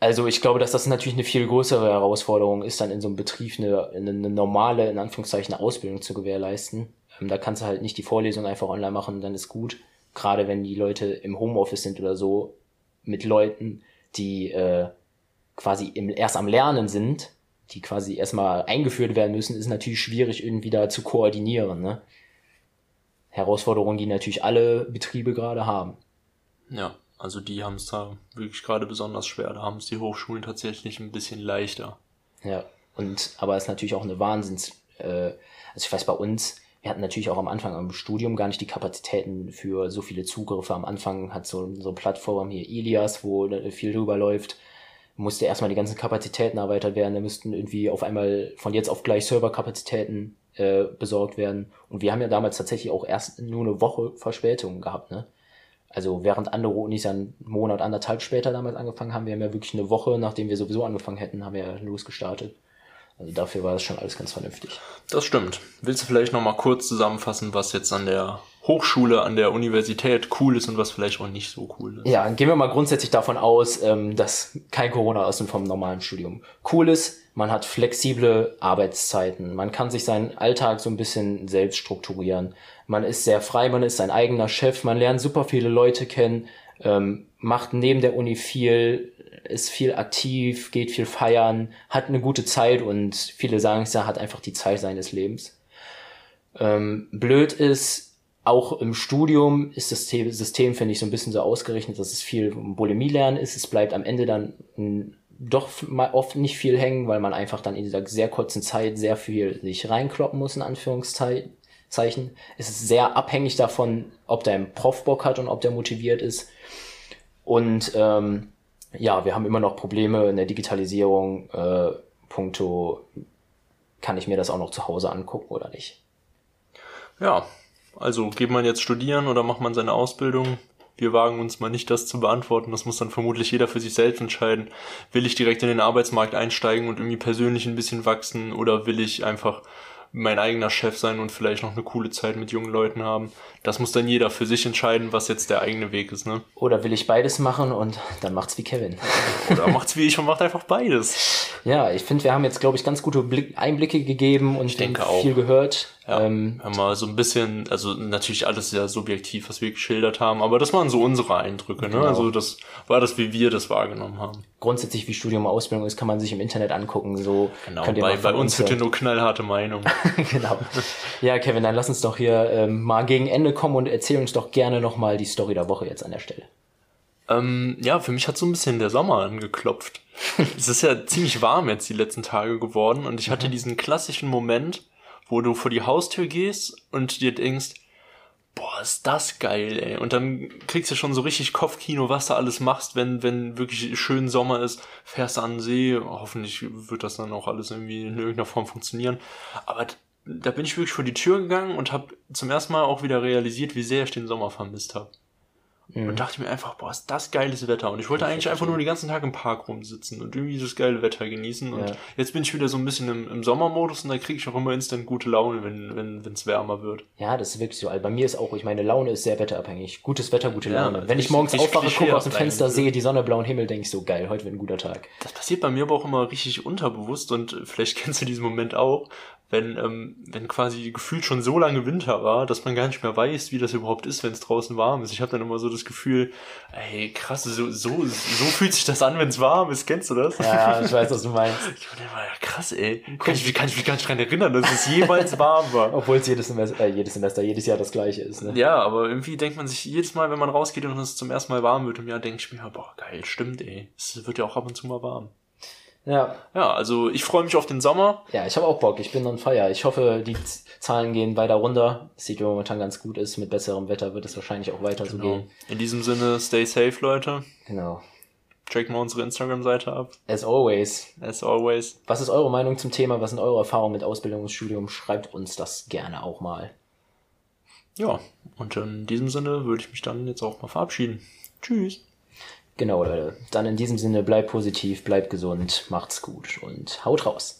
Also ich glaube, dass das natürlich eine viel größere Herausforderung ist, dann in so einem Betrieb eine, eine normale, in Anführungszeichen, Ausbildung zu gewährleisten. Ähm, da kannst du halt nicht die Vorlesung einfach online machen, dann ist gut. Gerade wenn die Leute im Homeoffice sind oder so, mit Leuten, die äh, quasi im, erst am Lernen sind, die quasi erstmal eingeführt werden müssen, ist natürlich schwierig, irgendwie da zu koordinieren. Ne? Herausforderungen, die natürlich alle Betriebe gerade haben. Ja, also die haben es da wirklich gerade besonders schwer. Da haben es die Hochschulen tatsächlich ein bisschen leichter. Ja, und aber es ist natürlich auch eine Wahnsinns, äh, also ich weiß bei uns, wir hatten natürlich auch am Anfang am Studium gar nicht die Kapazitäten für so viele Zugriffe. Am Anfang hat so, so eine Plattform hier Ilias, wo viel drüber läuft, musste erstmal die ganzen Kapazitäten erweitert werden. Da müssten irgendwie auf einmal von jetzt auf gleich Serverkapazitäten äh, besorgt werden. Und wir haben ja damals tatsächlich auch erst nur eine Woche Verspätung gehabt, ne? Also während andere Unis einen Monat, anderthalb später damals angefangen haben, wir haben ja wirklich eine Woche, nachdem wir sowieso angefangen hätten, haben wir ja losgestartet. Also dafür war das schon alles ganz vernünftig. Das stimmt. Willst du vielleicht nochmal kurz zusammenfassen, was jetzt an der Hochschule, an der Universität cool ist und was vielleicht auch nicht so cool ist? Ja, gehen wir mal grundsätzlich davon aus, ähm, dass kein Corona aus dem vom normalen Studium cool ist. Man hat flexible Arbeitszeiten. Man kann sich seinen Alltag so ein bisschen selbst strukturieren. Man ist sehr frei, man ist sein eigener Chef, man lernt super viele Leute kennen, ähm, macht neben der Uni viel, ist viel aktiv, geht viel feiern, hat eine gute Zeit und viele sagen es ja, hat einfach die Zeit seines Lebens. Ähm, blöd ist, auch im Studium ist das System, finde ich, so ein bisschen so ausgerechnet, dass es viel Bulimie-Lernen ist. Es bleibt am Ende dann doch oft nicht viel hängen, weil man einfach dann in dieser sehr kurzen Zeit sehr viel sich reinkloppen muss, in Anführungszeichen. Es ist sehr abhängig davon, ob dein Prof Bock hat und ob der motiviert ist. Und ähm, ja, wir haben immer noch Probleme in der Digitalisierung. Äh, puncto, kann ich mir das auch noch zu Hause angucken oder nicht? Ja, also geht man jetzt studieren oder macht man seine Ausbildung? Wir wagen uns mal nicht das zu beantworten. Das muss dann vermutlich jeder für sich selbst entscheiden. Will ich direkt in den Arbeitsmarkt einsteigen und irgendwie persönlich ein bisschen wachsen oder will ich einfach mein eigener Chef sein und vielleicht noch eine coole Zeit mit jungen Leuten haben. Das muss dann jeder für sich entscheiden, was jetzt der eigene Weg ist, ne? Oder will ich beides machen und dann macht's wie Kevin. [laughs] Oder macht's wie ich und macht einfach beides. Ja, ich finde, wir haben jetzt, glaube ich, ganz gute Blick Einblicke gegeben und ich denke viel auch. gehört. Ja, ähm, haben wir so ein bisschen, also natürlich alles sehr subjektiv, was wir geschildert haben, aber das waren so unsere Eindrücke, ne? Genau. Also das war das, wie wir das wahrgenommen haben. grundsätzlich, wie Studium und Ausbildung ist, kann man sich im Internet angucken. So Genau, bei, bei uns wird hier nur knallharte Meinung. [laughs] genau. Ja, Kevin, dann lass uns doch hier ähm, mal gegen Ende kommen und erzähl uns doch gerne nochmal die Story der Woche jetzt an der Stelle. Ähm, ja, für mich hat so ein bisschen der Sommer angeklopft. [laughs] es ist ja ziemlich warm jetzt die letzten Tage geworden und ich hatte diesen klassischen Moment, wo du vor die Haustür gehst und dir denkst, boah, ist das geil, ey. Und dann kriegst du schon so richtig Kopfkino, was du alles machst, wenn, wenn wirklich schön Sommer ist, fährst du an den See, hoffentlich wird das dann auch alles irgendwie in irgendeiner Form funktionieren. Aber da bin ich wirklich vor die Tür gegangen und habe zum ersten Mal auch wieder realisiert, wie sehr ich den Sommer vermisst habe. Und dachte mir einfach, boah, ist das geiles Wetter. Und ich wollte eigentlich einfach nur den ganzen Tag im Park rumsitzen und irgendwie das geile Wetter genießen. Und Ja. jetzt bin ich wieder so ein bisschen im, im Sommermodus und da kriege ich auch immer instant gute Laune, wenn wenn wenn, es wärmer wird. Ja, das ist wirklich so. Also bei mir ist auch, ich meine, Laune ist sehr wetterabhängig. Gutes Wetter, gute Ja, Laune. Wenn ich richtig- morgens richtig aufwache, gucke aus dem Fenster, eigentlich. sehe die Sonne, blauen Himmel, denke ich so, geil, heute wird ein guter Tag. Das passiert bei mir aber auch immer richtig unterbewusst und vielleicht kennst du diesen Moment auch, wenn, ähm, wenn quasi gefühlt schon so lange Winter war, dass man gar nicht mehr weiß, wie das überhaupt ist, wenn es draußen warm ist. Ich habe dann immer so das Gefühl, ey, krass, so, so, so fühlt sich das an, wenn es warm ist. Kennst du das? Ja, ich weiß, was du meinst. [laughs] Ich bin immer, ja, krass, ey. Kann ich, kann ich mich gar nicht dran erinnern, dass es jemals warm war. [laughs] Obwohl es jedes Semester, äh, jedes Semester, jedes Jahr das gleiche ist, ne? Ja, aber irgendwie denkt man sich jedes Mal, wenn man rausgeht und es zum ersten Mal warm wird im Jahr, denke ich mir, boah, geil, stimmt, ey. Es wird ja auch ab und zu mal warm. Ja, Ja, also ich freue mich auf den Sommer. ja ich habe auch Bock, ich bin on fire. Ich hoffe, die Zahlen gehen weiter runter. Es sieht momentan ganz gut ist. Mit besserem Wetter wird es wahrscheinlich auch weiter so gehen. In diesem Sinne, stay safe, Leute. Genau. Checken wir unsere Instagram-Seite ab. As always. As always. Was ist eure Meinung zum Thema? Was sind eure Erfahrungen mit Ausbildung und Studium? Schreibt uns das gerne auch mal. Ja, und in diesem Sinne würde ich mich dann jetzt auch mal verabschieden. Tschüss. Genau, Leute. Dann in diesem Sinne, bleibt positiv, bleibt gesund, macht's gut und haut raus.